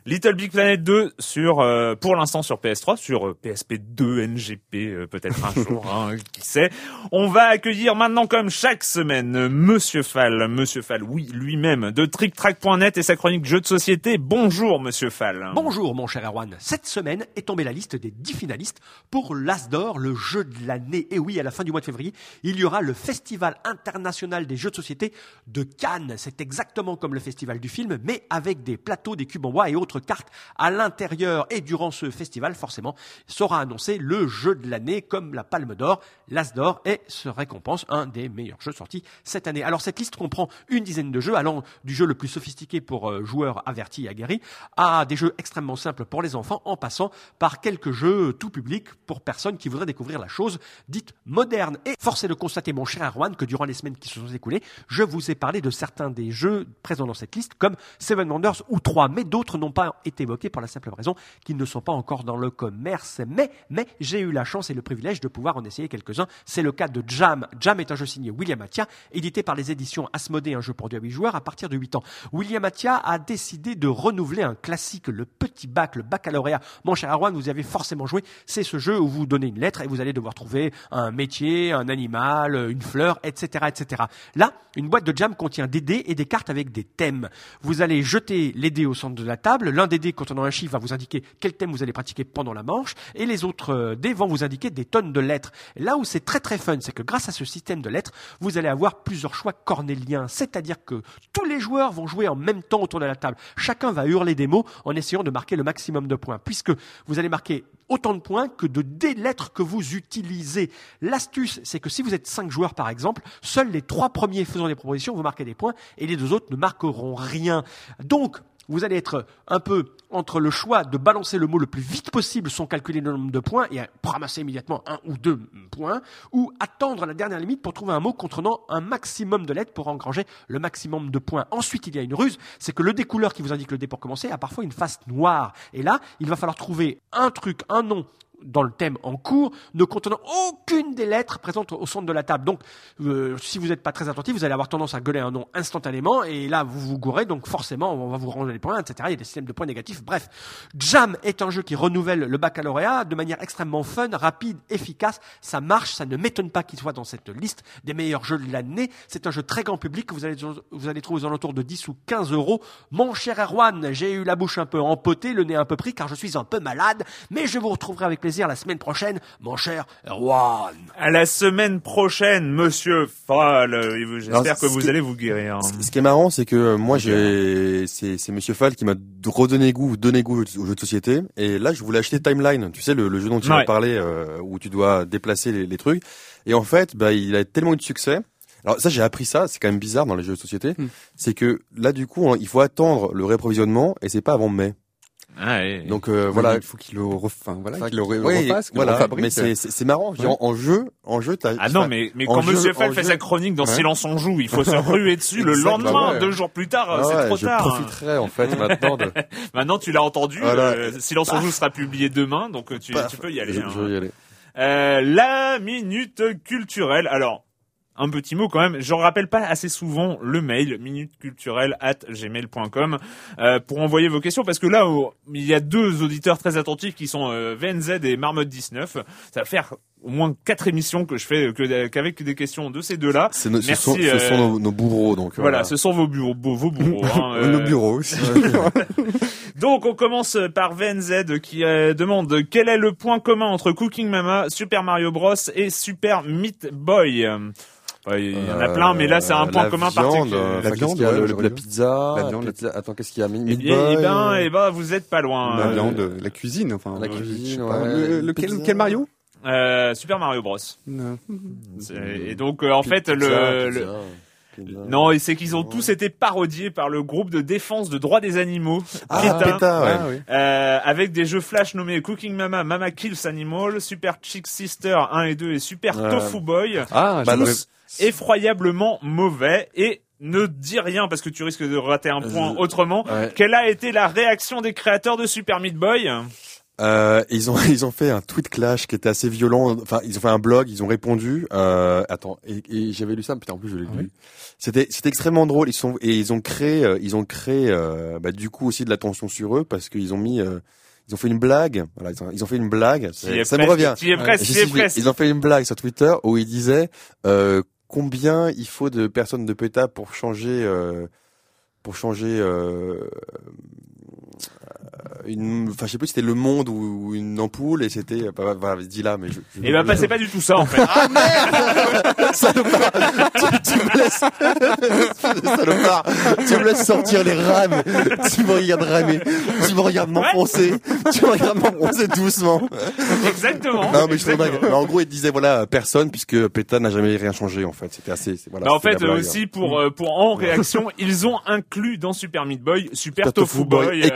Little Big Planet 2 sur, euh, pour l'instant sur PS3, sur PSP 2 NGP, peut-être un jour, hein, qui sait. On va accueillir maintenant, comme chaque semaine, Monsieur Fall, Monsieur Fall, oui, lui-même, de TrickTrack.net et sa chronique jeux de société. Bonjour, Monsieur Fall. Bonjour, mon cher Erwan. Cette semaine est tombée la liste des 10 finalistes pour l'As d'or, le jeu de l'année. Et oui, à la fin du mois de février, il y aura le Festival international des jeux de société de Cannes. C'est exactement comme le festival du film, mais avec des plateaux, des cubes en bois et autres cartes à l'intérieur. Et durant ce festival, forcément, sera annoncé le jeu de l'année comme la Palme d'Or, l'As d'Or et se récompense un des meilleurs jeux sortis cette année. Alors cette liste comprend une dizaine de jeux allant du jeu le plus sophistiqué pour euh, joueurs avertis et aguerris à des jeux extrêmement simples pour les enfants en passant par quelques jeux tout public pour personnes qui voudraient découvrir la chose dite moderne. Et force est de constater, mon cher Erwan, que durant les semaines qui se sont écoulées, je vous ai parlé de certains des jeux présents dans cette liste, comme Seven Wonders ou 3, mais d'autres n'ont pas été évoqués pour la simple raison qu'ils ne sont pas encore dans le commerce. Mais, mais, j'ai eu la chance et le privilège de pouvoir en essayer quelques-uns. C'est le cas de Jam. Jam est un jeu signé William Attia, édité par les éditions Asmodée, un jeu pour 2 à 8 joueurs à partir de 8 ans. William Attia a décidé de renouveler un classique, le petit bac, le baccalauréat. Mon cher Erwan, vous y avez forcément joué. C'est ce jeu où vous donnez une lettre et vous allez devoir trouver un métier, un animal, une fleur, etc., etc. Là, une boîte de jam contient des dés et des cartes avec des thèmes. Vous jeter les dés au centre de la table. L'un des dés contenant un chiffre va vous indiquer quel thème vous allez pratiquer pendant la manche et les autres euh, dés vont vous indiquer des tonnes de lettres. là où c'est très très fun, c'est que grâce à ce système de lettres, vous allez avoir plusieurs choix cornéliens. C'est-à-dire que tous les joueurs vont jouer en même temps autour de la table. Chacun va hurler des mots en essayant de marquer le maximum de points, puisque vous allez marquer autant de points que de des lettres que vous utilisez. L'astuce, c'est que si vous êtes cinq joueurs par exemple, seuls les trois premiers faisant des propositions vont marquer des points et les deux autres ne marqueront rien. Donc, vous allez être un peu entre le choix de balancer le mot le plus vite possible sans calculer le nombre de points et ramasser immédiatement un ou deux points, ou attendre la dernière limite pour trouver un mot contenant un maximum de lettres pour engranger le maximum de points. Ensuite, il y a une ruse, c'est que le découleur qui vous indique le dé pour commencer a parfois une face noire. Et là, il va falloir trouver un truc, un nom dans le thème en cours, ne contenant aucune des lettres présentes au centre de la table. Donc, euh, si vous n'êtes pas très attentif, vous allez avoir tendance à gueuler un nom instantanément, et là, vous vous gourrez, donc forcément, on va vous rendre les points, etc. Il y a des systèmes de points négatifs. Bref, Jam est un jeu qui renouvelle le baccalauréat de manière extrêmement fun, rapide, efficace. Ça marche, ça ne m'étonne pas qu'il soit dans cette liste des meilleurs jeux de l'année. C'est un jeu très grand public vous allez, vous allez trouver aux alentours de 10 ou 15 euros. Mon cher Erwan, j'ai eu la bouche un peu empotée, le nez un peu pris, car je suis un peu malade, mais je vous retrouverai avec plaisir la semaine prochaine, mon cher Erwan. À la semaine prochaine, monsieur Fall. J'espère que vous allez vous guérir. Ce qui est marrant, c'est que moi, j'ai, c'est, c'est monsieur Fall qui m'a redonné goût, donné goût aux jeux de société. Et là, je voulais acheter Timeline. Tu sais, le, jeu dont tu ouais. as parlé, euh, où tu dois déplacer les, les, trucs. Et en fait, bah, il a tellement eu de succès. Alors ça, j'ai appris ça. C'est quand même bizarre dans les jeux de société. Hmm. C'est que là, du coup, il faut attendre le réprovisionnement et c'est pas avant mai. Ah, Donc euh, voilà, il faut qu'il le, enfin, voilà, qu'il le refasse. Voilà, mais c'est c'est marrant. En, jeu, en jeu, t'as. Ah non, mais mais quand Monsieur Fall fait sa chronique dans Silence on joue, il faut se ruer dessus le lendemain, deux jours plus tard, c'est trop tard. Je profiterai en fait maintenant de. maintenant, tu l'as entendu. Euh, Silence on joue sera publié demain, donc euh, tu, tu peux y aller. Je, hein. vais y aller. Euh, la minute culturelle. Alors, un petit mot quand même. Je rappelle pas assez souvent le mail minuteculturelle at gmail.com euh, pour envoyer vos questions parce que là oh, il y a deux auditeurs très attentifs qui sont euh, VNZ et Marmotte 19. Ça va faire au moins quatre émissions que je fais que qu'avec des questions de ces deux-là. C'est nos- ce Merci, sont, ce euh, sont nos, nos bourreaux, donc Voilà, ce sont vos bureaux, vos, bourreaux. hein, Nos euh, bureaux aussi. donc on commence par VNZ qui euh, demande quel est le point commun entre Cooking Mama, Super Mario Bros et Super Meat Boy? Euh, ouais, Il y en a plein, mais là c'est un Euh, point la commun viande, particulier. euh, La viande, qu'il y a, ouais, le- j'aurais la pizza, La viande, pizza- Attends, qu'est-ce qu'il y a Eh Meat bien, Boy, eh ben, euh, eh ben, vous êtes pas loin. La Euh, viande, la cuisine, enfin. La euh, cuisine, lequel, quel Mario? Euh, Super Mario Bros. Non. Et donc euh, en fait Pizza, le, pizza, le- pizza. non, et c'est qu'ils ont tous été parodiés par le groupe de défense de droits des animaux, Ah, PETA, PETA, ouais. Ah oui. euh, avec des jeux flash nommés Cooking Mama, Mama Kills Animal, Super Chick Sister 1 et 2 et Super Ouais. Tofu Boy, Ah, Bah, tous effroyablement mauvais et ne dis rien parce que tu risques de rater un point Je- autrement. Ouais. Quelle a été la réaction des créateurs de Super Meat Boy? Euh, ils ont ils ont fait un tweet clash qui était assez violent. Enfin, ils ont fait un blog, ils ont répondu. Euh, attends, et, et j'avais lu ça, putain, en plus je l'ai Ah lu. C'était c'était extrêmement drôle. Ils sont et ils ont créé euh, ils ont créé euh, bah, du coup aussi de l'attention sur eux parce qu'ils ont mis euh, ils ont fait une blague. Voilà, ils ont, ils ont fait une blague. Ça me presque, revient. es Ouais. Ils ont fait une blague sur Twitter où ils disaient euh, combien il faut de personnes de PETA pour changer euh, pour changer euh, une enfin je sais plus si c'était le monde ou, ou une ampoule et c'était bah, voilà dis là mais je, je- Et ben, bah, c'est pas du tout ça, en fait. salopard! Tu, tu me laisses salopard! Tu me laisses sortir les rames! Tu me regardes ramer! Tu me regardes m'enfoncer! Tu me regardes m'enfoncer doucement! Exactement. non mais je te Exactement. blague. Mais en gros il disait voilà personne puisque PETA n'a jamais rien changé en fait. C'était assez voilà Bah, en fait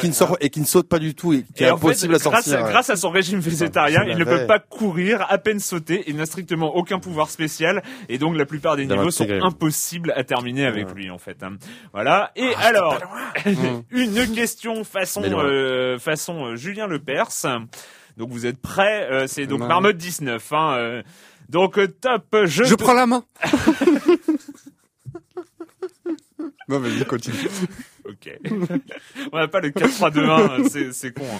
et qui ne sort et qui ne saute pas du tout et qui Et est fait, impossible à grâce, sortir grâce à son régime végétarien, il ne peut pas courir, à peine sauter, il n'a strictement aucun pouvoir spécial, et donc la plupart des niveaux sont impossibles à terminer avec lui en fait. hein. Voilà. Et alors, une question façon Mais euh, façon euh, Julien Lepers. Donc vous êtes prêts euh, C'est donc Ouais. Marmotte 19. Hein, euh. donc top. Je, Je te- prends la main. Non, vas-y, continue. Ok. On n'a pas le 4-3-2-1, c'est, c'est con. hein.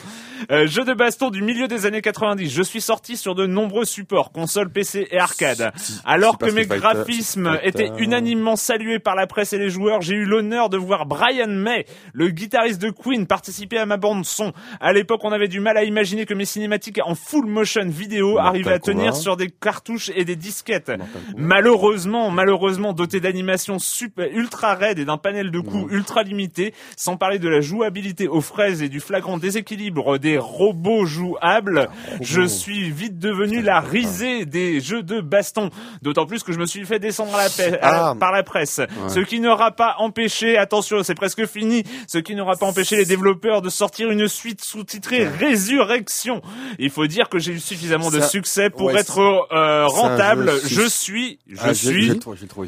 Euh, jeu de baston du milieu des années 90. Je suis sorti sur de nombreux supports, console, PC et arcade. Alors que mes graphismes étaient unanimement salués par la presse et les joueurs, j'ai eu l'honneur de voir Brian May, le guitariste de Queen, participer à ma bande son. À l'époque, on avait du mal à imaginer que mes cinématiques en full motion vidéo arrivaient à tenir sur des cartouches et des disquettes. Malheureusement, malheureusement doté d'animations super ultra raides et d'un panel de coups ultra limité, sans parler de la jouabilité aux fraises et du flagrant déséquilibre des robots jouables, je suis vite devenu la risée des jeux de baston. D'autant plus que je me suis fait descendre à la pe- à Ah. par la presse. Ce qui n'aura pas empêché, attention, c'est presque fini, ce qui n'aura pas empêché les développeurs de sortir une suite sous-titrée Résurrection. Il faut dire que j'ai eu suffisamment de Ça- succès pour ouais, être euh, rentable. Je suis, je Ah, suis.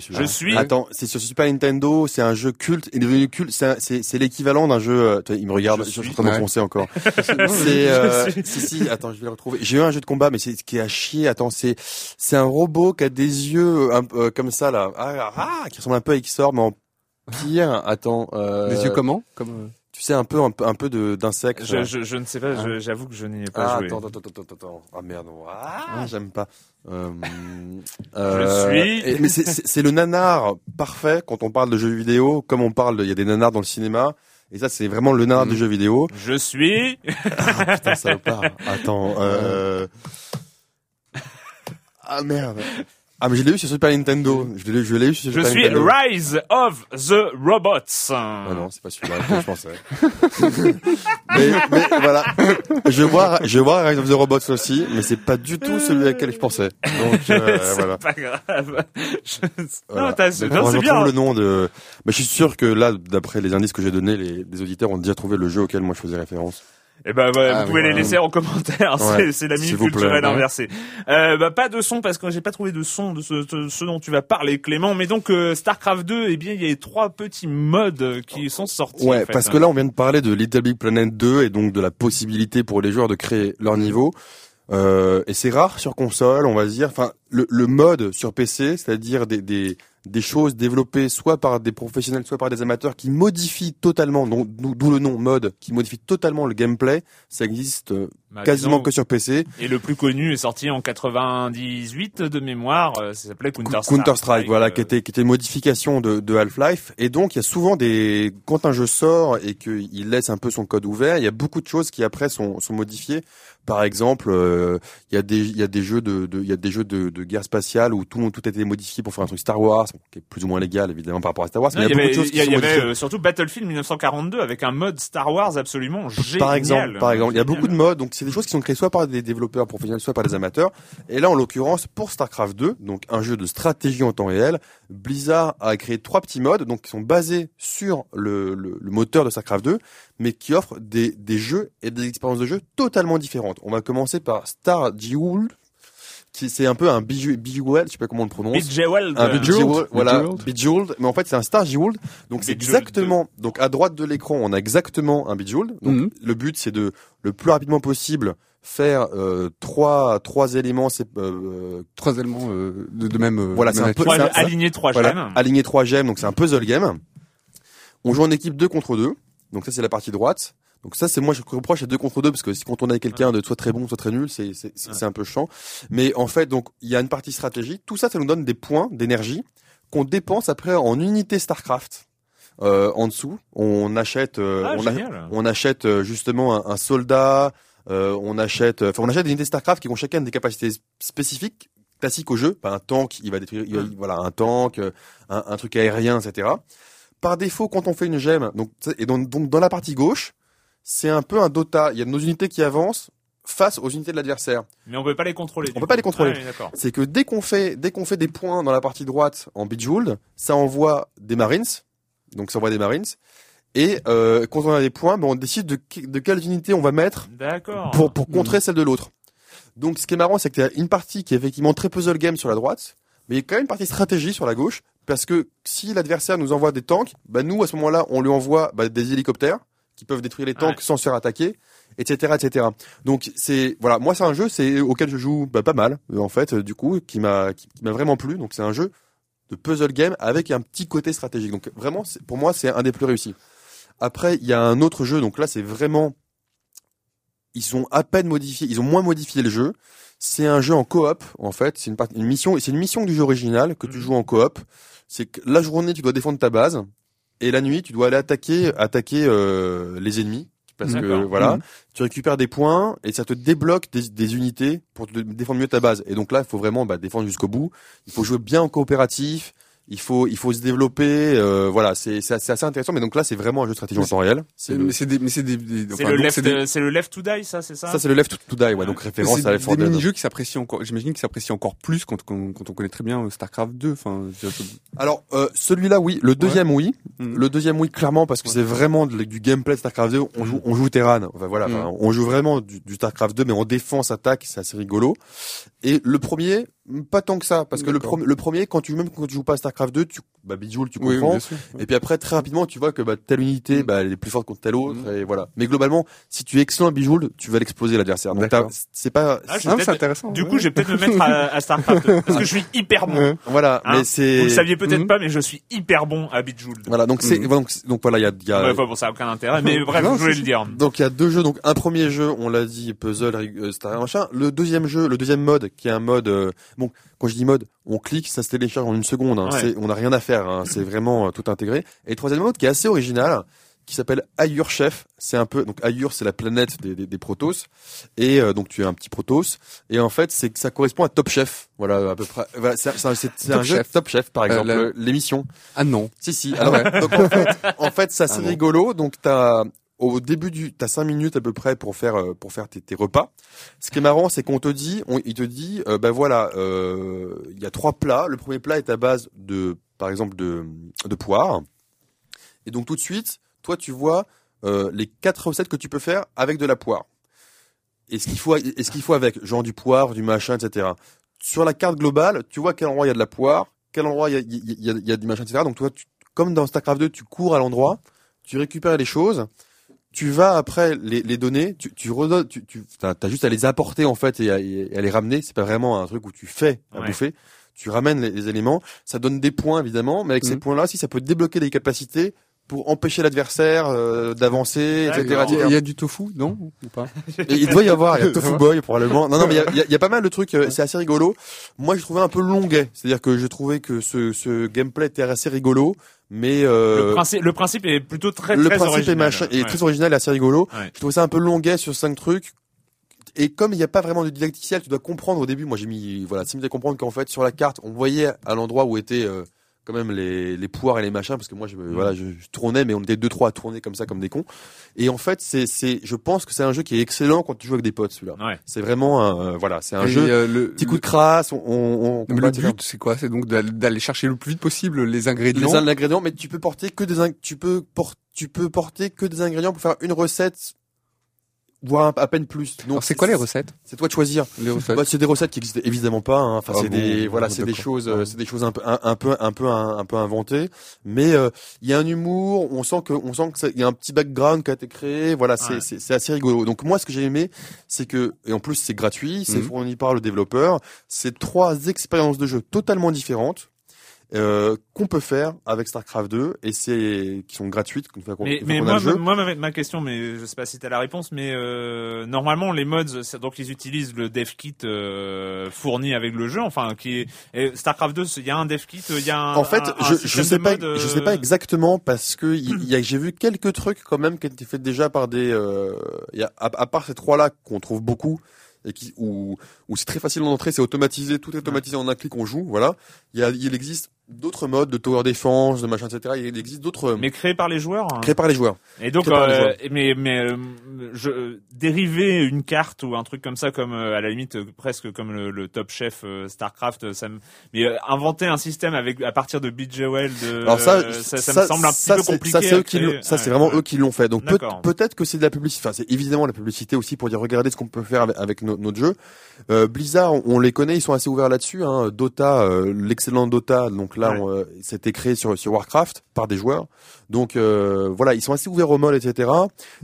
je suis- Attends, c'est sur Super Nintendo, c'est un jeu culte, il est devenu culte, c'est un- c'est c'est l'équivalent d'un jeu. euh, il me regarde, Je je, suis en train de m'enfoncer encore. c'est euh, si si, attends, je vais le retrouver. J'ai eu un jeu de combat, mais c'est ce qui est à chier. Attends, c'est c'est un robot qui a des yeux un, peu, euh, comme ça là, ah, ah, qui ressemble un peu à Xor, mais en pire. Attends, euh, Les yeux comment? Comme. Euh, sais un peu un peu un peu d'insectes. Je, je, je ne sais pas, je- j'avoue que je n'y ai pas Ah, joué. attends, attends, attends, attends, attends. Ah merde, non. ah, j'aime pas. Euh, suis- et- mais c'est- le nanar parfait quand on parle de jeux vidéo, comme on parle, il y a des nanars dans le cinéma. Et ça, c'est vraiment le nanar du jeu vidéo. Je suis. Ah, putain, ça part. Attends. Euh... Ah merde. Ah mais je l'ai eu sur Super Nintendo. Je l'ai je l'ai eu sur Je Super suis Nintendo. Rise of the Robots. Ah non, c'est pas celui-là que je pensais. mais, mais voilà, je vois, je vois Rise of the Robots aussi, mais c'est pas du tout celui auquel je pensais. Donc euh, c'est voilà. pas grave. Je- Voilà. Non, t'as, non, faudra c'est je bien. le nom de. Mais je suis sûr que là, d'après les indices que j'ai donnés, les, les auditeurs ont déjà trouvé le jeu auquel moi je faisais référence. Eh ben, ouais, Ah, vous pouvez les laisser en commentaire. C'est, c'est la minute vous plaît, culturelle ouais. inversée. Euh, bah, pas de son parce que j'ai pas trouvé de son de ce, de ce dont tu vas parler, Clément. Mais donc, euh, Starcraft 2, eh bien, il y a trois petits modes qui sont sortis. Ouais, en fait. parce que là, on vient de parler de Little Big Planet 2 et donc de la possibilité pour les joueurs de créer leur niveau. Euh, et c'est rare sur console, on va dire. Enfin, le, le mode sur PC, c'est-à-dire des, des, des choses développées soit par des professionnels, soit par des amateurs qui modifient totalement, d'où le nom mode, qui modifie totalement le gameplay, ça existe euh, Bah, quasiment disons- que sur PC. Et le plus connu est sorti en 98 de mémoire. euh, Ça s'appelait Counter Strike. Counter Strike, voilà, euh, qui était qui était une modification de, de Half-Life. Et donc il y a souvent des quand un jeu sort et qu'il laisse un peu son code ouvert, il y a beaucoup de choses qui après sont sont modifiées. Par exemple, euh, il y a des il y a des jeux de de- il y a des jeux de, de guerre spatiale où tout tout a été modifié pour faire un truc Star Wars, qui est plus ou moins légal évidemment par rapport à Star Wars. Non, mais il y y avait, beaucoup de choses il y qui sont avait, euh, surtout Battlefield 1942 avec un mode Star Wars absolument génial. Par exemple, par exemple, il y a beaucoup de modes, donc c'est des choses qui sont créées soit par des développeurs professionnels, soit par des amateurs. Et là, en l'occurrence, pour StarCraft 2, donc un jeu de stratégie en temps réel, Blizzard a créé trois petits modes, donc qui sont basés sur le, le, le moteur de StarCraft 2, mais qui offrent des, des jeux et des expériences de jeu totalement différentes. On va commencer par Star Jewel, qui c'est un peu un bijou, Bejeweled, je sais pas comment on le prononce. Bejeweled. Un euh, Bejeweled, voilà, Bejeweled. Mais en fait c'est un Star Jeweled, donc c'est exactement, donc à droite de l'écran on a exactement un Bejeweled, donc Mhm. le but c'est de le plus rapidement possible faire euh, trois trois éléments, c'est euh, Trois éléments euh, de, de même. euh, Voilà, c'est un peu- ça- aligné trois voilà, gemmes. aligner trois gemmes, donc c'est un puzzle game. On joue en équipe 2 contre 2, donc ça c'est la partie droite. Donc ça c'est moi je reproche à 2 contre 2 parce que si quand on a quelqu'un de soit très bon soit très nul, c'est c'est c'est c'est un peu chiant. Mais en fait donc il y a une partie stratégie, tout ça ça nous donne des points d'énergie qu'on dépense après en unités Starcraft. Euh, en dessous, on achète euh, Ah, on, a- génial. on achète euh, justement un, un soldat, euh, on achète, enfin on achète des unités Starcraft qui ont chacun des capacités spécifiques, classiques au jeu. Pas un tank, il va détruire, il va- voilà, un tank, euh, un, un truc aérien, etc. Par défaut, quand on fait une gemme, donc et donc, donc dans la partie gauche, c'est un peu un Dota. Il y a nos unités qui avancent face aux unités de l'adversaire. Mais on peut pas les contrôler. On peut pas les contrôler. Ah. C'est que dès qu'on fait, dès qu'on fait des points dans la partie droite en Bejeweled, ça envoie des Marines. Donc ça envoie des Marines. Et euh, quand on a des points, ben, on décide de, de quelles unités on va mettre D'accord. pour, pour contrer celle de l'autre. Donc ce qui est marrant, c'est que tu as une partie qui est effectivement très puzzle game sur la droite, mais il y a quand même une partie stratégie sur la gauche, parce que si l'adversaire nous envoie des tanks, bah nous à ce moment-là, on lui envoie bah, des hélicoptères qui peuvent détruire les tanks Ouais. sans se faire attaquer, etc., etc. Donc c'est voilà, moi c'est un jeu c'est auquel je joue bah, pas mal euh, en fait, euh, du coup, qui m'a qui, qui m'a vraiment plu. Donc c'est un jeu de puzzle game avec un petit côté stratégique. Donc vraiment, c'est- pour moi, c'est un des plus réussis. Après, il y a un autre jeu. Donc là, c'est vraiment ils ont à peine modifié, ils ont moins modifié le jeu. C'est un jeu en coop en fait. C'est une, une mission, c'est une mission du jeu original que tu Mhm. joues en coop. C'est que la journée tu dois défendre ta base et la nuit tu dois aller attaquer attaquer euh, les ennemis parce que voilà, Mhm. tu récupères des points et ça te débloque des, des unités pour te défendre mieux ta base. Et donc là, il faut vraiment bah, défendre jusqu'au bout. Il faut jouer bien en coopératif. Il faut il faut se développer. euh, voilà, c'est c'est assez, c'est assez intéressant. Mais donc là, c'est vraiment un jeu de stratégie en temps réel. C'est mais c'est des, mais c'est des, des- C'est enfin, le donc left, c'est des- c'est le left to die, ça, c'est ça. ça, c'est le Left to Die. Ouais, donc référence c'est à Left 4 des Dead. mini-jeux qui s'apprécient encore. J'imagine qu'ils s'apprécient encore plus quand, quand, quand on connaît très bien euh, Starcraft 2. Enfin, Alors euh, celui-là, oui. Le deuxième, oui. Mhm. Le deuxième, oui, clairement, parce que c'est vraiment de- du gameplay de Starcraft 2. On joue, on joue Terran. Enfin voilà, enfin, on joue vraiment du, du Starcraft 2, mais en défense, attaque, c'est assez rigolo. Et le premier, pas tant que ça, parce que le, premier, quand tu même quand tu joues pas à Starcraft 2, tu, bah, Bejeweled, tu Oui, comprends. bien sûr. Et puis après, très rapidement, tu vois que bah, telle unité, Mhm. bah, elle est plus forte contre telle autre, Mhm. et voilà. Mais globalement, si tu es excellent à Bejeweled, tu vas l'exploser l'adversaire. Donc c'est pas, Ah, c'est intéressant. Du ouais. coup, je vais peut-être me mettre à, à Starcraft 2, parce que je suis hyper bon. Voilà. Hein mais c'est, Vous le saviez peut-être Mhm. pas, mais je suis hyper bon à Bejeweled. voilà. Donc c'est, Mhm. donc, donc voilà, il y a, y a, Ouais, bon, ça a aucun intérêt, mais bref, Non, je voulais le dire. Donc il y a deux jeux. Donc un premier jeu, on l'a dit, puzzle, euh, Star machin. Le deuxième jeu, le deuxième mode, qui est un mode. euh, bon, quand je dis mode, on clique, ça se télécharge en une seconde. hein. Ouais. On n'a rien à faire. hein. C'est vraiment euh, tout intégré. Et le troisième mode qui est assez original, qui s'appelle Ayur Chef. C'est un peu donc Ayur, c'est la planète des, des, des Protoss. Et euh, donc tu es un petit Protoss. Et en fait, c'est que ça correspond à Top Chef. Voilà à peu près. Voilà, c'est un jeu Chef. Top Chef, par Euh, exemple, euh, l'émission. Ah non. Si si. Ah Alors, ouais. donc en fait, en fait, c'est Ah rigolo. Donc t'as au début du, t'as cinq minutes à peu près pour faire euh, pour faire tes, repas. Ce qui est marrant, c'est qu'on te dit, il te dit, euh, ben voilà, euh, il y a trois plats. Le premier plat est à base de, par exemple, de poire. Et donc tout de suite, toi tu vois les quatre recettes que tu peux faire avec de la poire. Et ce qu'il faut, et ce qu'il faut avec, genre du poivre, du machin, etc. Sur la carte globale, tu vois quel endroit il y a de la poire, quel endroit il y a, du machin, etc. Donc toi, comme dans StarCraft 2, tu cours à l'endroit, tu récupères les choses, tu vas après les, les données, tu, tu redonnes, tu, tu as, juste à les apporter en fait et à, et à les ramener. C'est pas vraiment un truc où tu fais à Ouais. bouffer. Tu ramènes les, les éléments, ça donne des points évidemment, mais avec ces Mhm. points-là, si ça peut débloquer des capacités pour empêcher l'adversaire euh, d'avancer, etc. Il y, a- y du tofu, non ou pas Et il doit y avoir, il y a Tofu Boy probablement. Non, non, mais il y a, y y pas mal de trucs. euh, C'est assez rigolo. Moi, j'ai trouvé un peu longuet. C'est-à-dire que j'ai trouvé que ce, ce gameplay était assez rigolo, mais euh, le, principe, le principe est plutôt très, le très principe original. est machin, est Ouais. très original et assez rigolo. Ouais. Je trouvais ça un peu longuet sur cinq trucs. Et comme il n'y a pas vraiment de didacticiel, tu dois comprendre au début. Moi, j'ai mis voilà, c'est mis à comprendre qu'en fait sur la carte, on voyait à l'endroit où étaient euh, quand même les, les poires et les machins, parce que moi, je, Mm. voilà, je, je tournais, mais on était deux trois à tourner comme ça, comme des cons. Et en fait, c'est, c'est, je pense que c'est un jeu qui est excellent quand tu joues avec des potes, celui-là. Ouais. C'est vraiment un, euh, voilà, c'est un Et, jeu. euh, le, Petit coup de crasse, on, on, on mais le but, c'est quoi? C'est donc d'aller chercher le plus vite possible les ingrédients. les ingrédients, mais tu peux porter que des, tu peux por- tu peux porter que des ingrédients pour faire une recette, voire à peine plus. Donc c'est quoi les recettes C'est toi de choisir. Les recettes. Bah, c'est des recettes qui existent évidemment pas. hein. Enfin, Ah c'est bon, des voilà, bon, c'est des choses, Ouais. c'est des choses un peu, un, un peu, un peu, un, un peu inventées. Mais euh, il y a un humour. On sent que, on sent que ça- il y a un petit background qui a été créé. Voilà, c'est, Ouais. c'est, c'est assez rigolo. Donc moi, ce que j'ai aimé, c'est que, et en plus c'est gratuit, c'est Mhm. fourni par le développeur. C'est trois expériences de jeu totalement différentes. Euh, qu'on peut faire avec Starcraft 2 et c'est qui sont gratuites Mais, a moi, le jeu. moi, ma, question, mais je sais pas si t'as la réponse, mais euh, normalement les mods, donc ils utilisent le dev kit euh, fourni avec le jeu, enfin qui est et Starcraft 2, il y a un dev kit, il y a un, En fait, un- un je, je sais pas, je sais pas exactement parce que il il y a, j'ai vu quelques trucs quand même qui étaient faits déjà par des, il y a, à, à part ces trois-là qu'on trouve beaucoup et qui, où, où c'est très facile d'entrer, c'est automatisé, tout est automatisé en un clic, on joue, voilà. Il y a, il existe d'autres modes de tower defense, de machin, etc. Il existe d'autres, mais créé par les joueurs. hein. créés par les joueurs. Et donc, euh, joueurs. mais mais euh, je dériver une carte ou un truc comme ça, comme euh, à la limite euh, presque comme le, le Top Chef euh, Starcraft, euh, ça me. Mais euh, inventer un système avec à partir de Alors ça, euh, ça, ça me semble un petit peu compliqué. Ça, c'est eux qui ça, vraiment eux qui l'ont fait. Donc peut- peut-être que c'est de la publicité. Enfin, c'est évidemment la publicité aussi pour dire regardez ce qu'on peut faire avec, avec no- notre jeu. Euh, Blizzard, on, on les connaît, ils sont assez ouverts là-dessus. Hein. Dota, euh, l'excellent Dota, donc là, Ouais. euh, c'était créé sur, sur Warcraft par des joueurs. Donc euh, voilà, ils sont assez ouverts au mode, etc.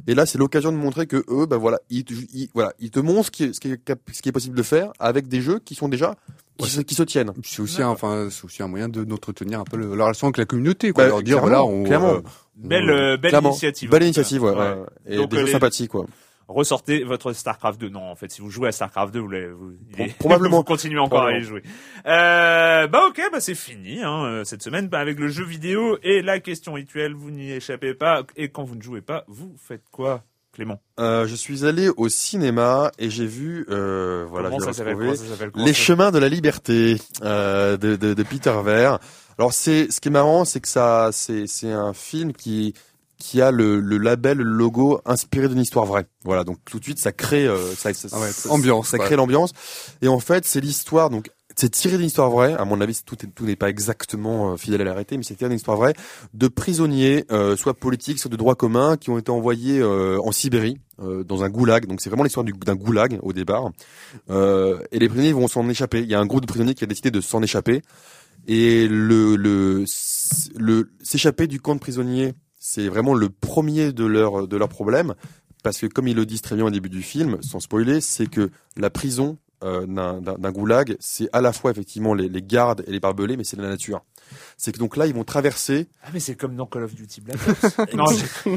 Et là, c'est l'occasion de montrer que eux, ben voilà, ils, te- ils- voilà, ils te montrent ce qui, est, ce, qui est, cap- ce qui est possible de faire avec des jeux qui sont déjà qui, Ouais. se, qui se tiennent. C'est aussi, un, enfin, c'est aussi un moyen de d'entretenir un peu le- la relation avec la communauté, Bah, leur dire, clairement, voilà, on, clairement. euh, Belle, euh, belle Clairement. initiative. Belle initiative, ouais. ouais. Et Donc, des euh, jeux les- sympathiques, quoi. Ressortez votre StarCraft 2. Non, en fait, si vous jouez à StarCraft 2, vous, vous, est- probablement. vous continuez encore à y jouer. Euh, bah ok, bah c'est fini hein, euh, cette semaine bah, avec le jeu vidéo et la question rituelle. Vous n'y échappez pas. Et quand vous ne jouez pas, vous faites quoi, Clément? Euh, je suis allé au cinéma et j'ai vu, euh, voilà, ça Comment ça Les chemins de la liberté euh, de, de, de Peter Ver. Alors c'est, ce qui est marrant, c'est que ça, c'est, c'est un film qui qui a le, le label, le logo inspiré d'une histoire vraie. Voilà, donc tout de suite ça crée, euh, ça, ça- Ah ouais, ça- ambiance, ça ouais. crée l'ambiance. Et en fait, c'est l'histoire. Donc c'est tiré d'une histoire vraie. À mon avis, tout est- tout n'est pas exactement euh, fidèle à la réalité, mais c'est tiré d'une histoire vraie de prisonniers, euh, soit politiques, soit de droit commun, qui ont été envoyés euh, en Sibérie, euh, dans un goulag. Donc c'est vraiment l'histoire du- d'un goulag au départ. Euh, et les prisonniers vont s'en échapper. Il y a un groupe de prisonniers qui a décidé de s'en échapper. Et le, le, le s'échapper du camp de prisonniers, c'est vraiment le premier de leur de leurs problèmes, parce que comme ils le disent très bien au début du film, sans spoiler, c'est que la prison euh, d'un d'un- d'un goulag, c'est à la fois effectivement les, les gardes et les barbelés, mais c'est la nature. C'est que donc là, ils vont traverser Ah mais c'est comme dans Call of Duty Black Ops. non, je-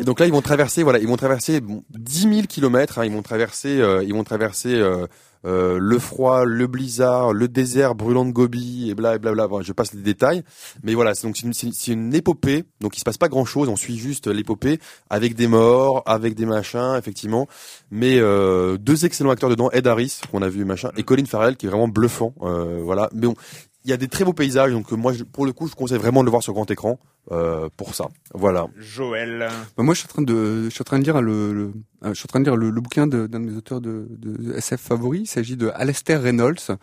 Et donc là, ils vont traverser, voilà, ils vont traverser bon, 10 000 kilomètres. hein, ils vont traverser, euh, ils vont traverser euh, euh, le froid, le blizzard, le désert brûlant de Gobi et bla bla bla. Bon, je passe les détails, mais voilà, c'est donc c'est une, une épopée. Donc il se passe pas grand chose. On suit juste l'épopée avec des morts, avec des machins, effectivement. Mais euh, deux excellents acteurs dedans, Ed Harris qu'on a vu machin, et Colin Farrell qui est vraiment bluffant. Euh, voilà, mais bon. Il y a des très beaux paysages, donc euh, moi, je- pour le coup, je conseille vraiment de le voir sur grand écran euh, pour ça. Voilà. Joël. Bah, moi, je suis en train de, je suis en train de lire le, le- euh, je suis en train de lire le, le bouquin de- d'un de mes auteurs de, de SF favoris. Il s'agit de Alastair Reynolds.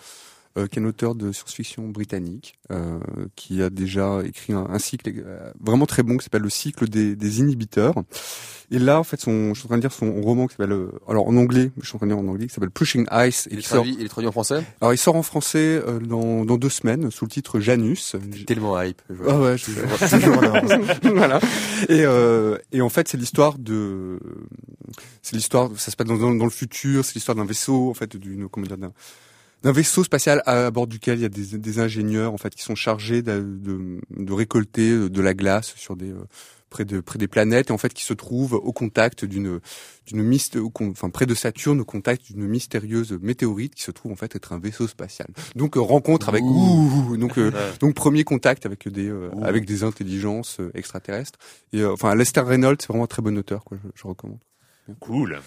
Euh, qui est un auteur de science-fiction britannique, euh, qui a déjà écrit un, un cycle euh, vraiment très bon qui s'appelle le cycle des, des, inhibiteurs. Et là, en fait, son, je suis en train de lire son roman qui s'appelle, euh, alors en anglais, je suis en train de lire en anglais, qui s'appelle Pushing Ice. Et il, sort, il est traduit en français Alors il sort en français dans, dans deux semaines sous le titre Janus. Tellement hype. Ah ouais, je toujours voilà. Et, et en fait, c'est l'histoire de, c'est l'histoire, ça se passe dans, dans, dans le futur, c'est l'histoire d'un vaisseau, en fait, d'une, comment dire, d'un d'un vaisseau spatial à, bord duquel il y a des, des, ingénieurs en fait qui sont chargés de, de, de récolter euh, de la glace sur des euh, près de près des planètes et en fait qui se trouvent au contact d'une d'une myste enfin près de Saturne au contact d'une mystérieuse météorite qui se trouve en fait être un vaisseau spatial. Donc euh, rencontre avec ouh, donc donc premier contact avec des avec des intelligences extraterrestres et enfin Lester Reynolds c'est vraiment un très bon auteur quoi je, je recommande. Cool.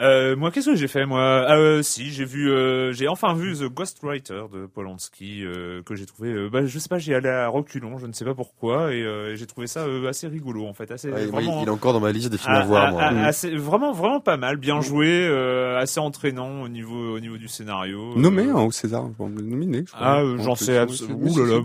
Euh, moi, qu'est-ce que j'ai fait moi? Ah, euh, Si, j'ai vu, euh, j'ai enfin vu The Ghostwriter de Polanski euh, que j'ai trouvé. Euh, bah, je sais pas, j'ai allé à reculons, je ne sais pas pourquoi, et euh, j'ai trouvé ça assez rigolo en fait, assez. Ouais, vraiment, il est encore dans ma liste des films à, voir. Moi. Assez, vraiment, vraiment pas mal, bien joué, assez entraînant au niveau, au niveau du scénario. Nommé hein, au César, nominé. Je crois, ah, j'en sais, abso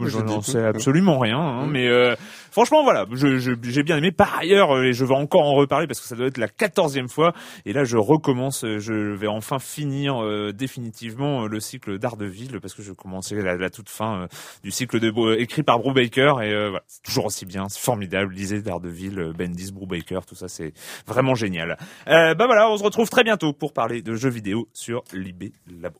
j'en sais absolument rien, hein, mm. mais franchement, voilà, j'ai je, bien aimé. Par ailleurs, et je vais encore en reparler parce que ça doit être la quatorzième fois, et là, je recommence, euh, je vais enfin finir euh, définitivement euh, le cycle d'Ardeville parce que je commençais la, la toute fin du cycle de écrit par Brubaker et voilà, c'est toujours aussi bien, c'est formidable. Lisez d'Ardeville, Bendis, Brubaker, tout ça, c'est vraiment génial. bah voilà, on se retrouve très bientôt pour parler de jeux vidéo sur Libé Labo.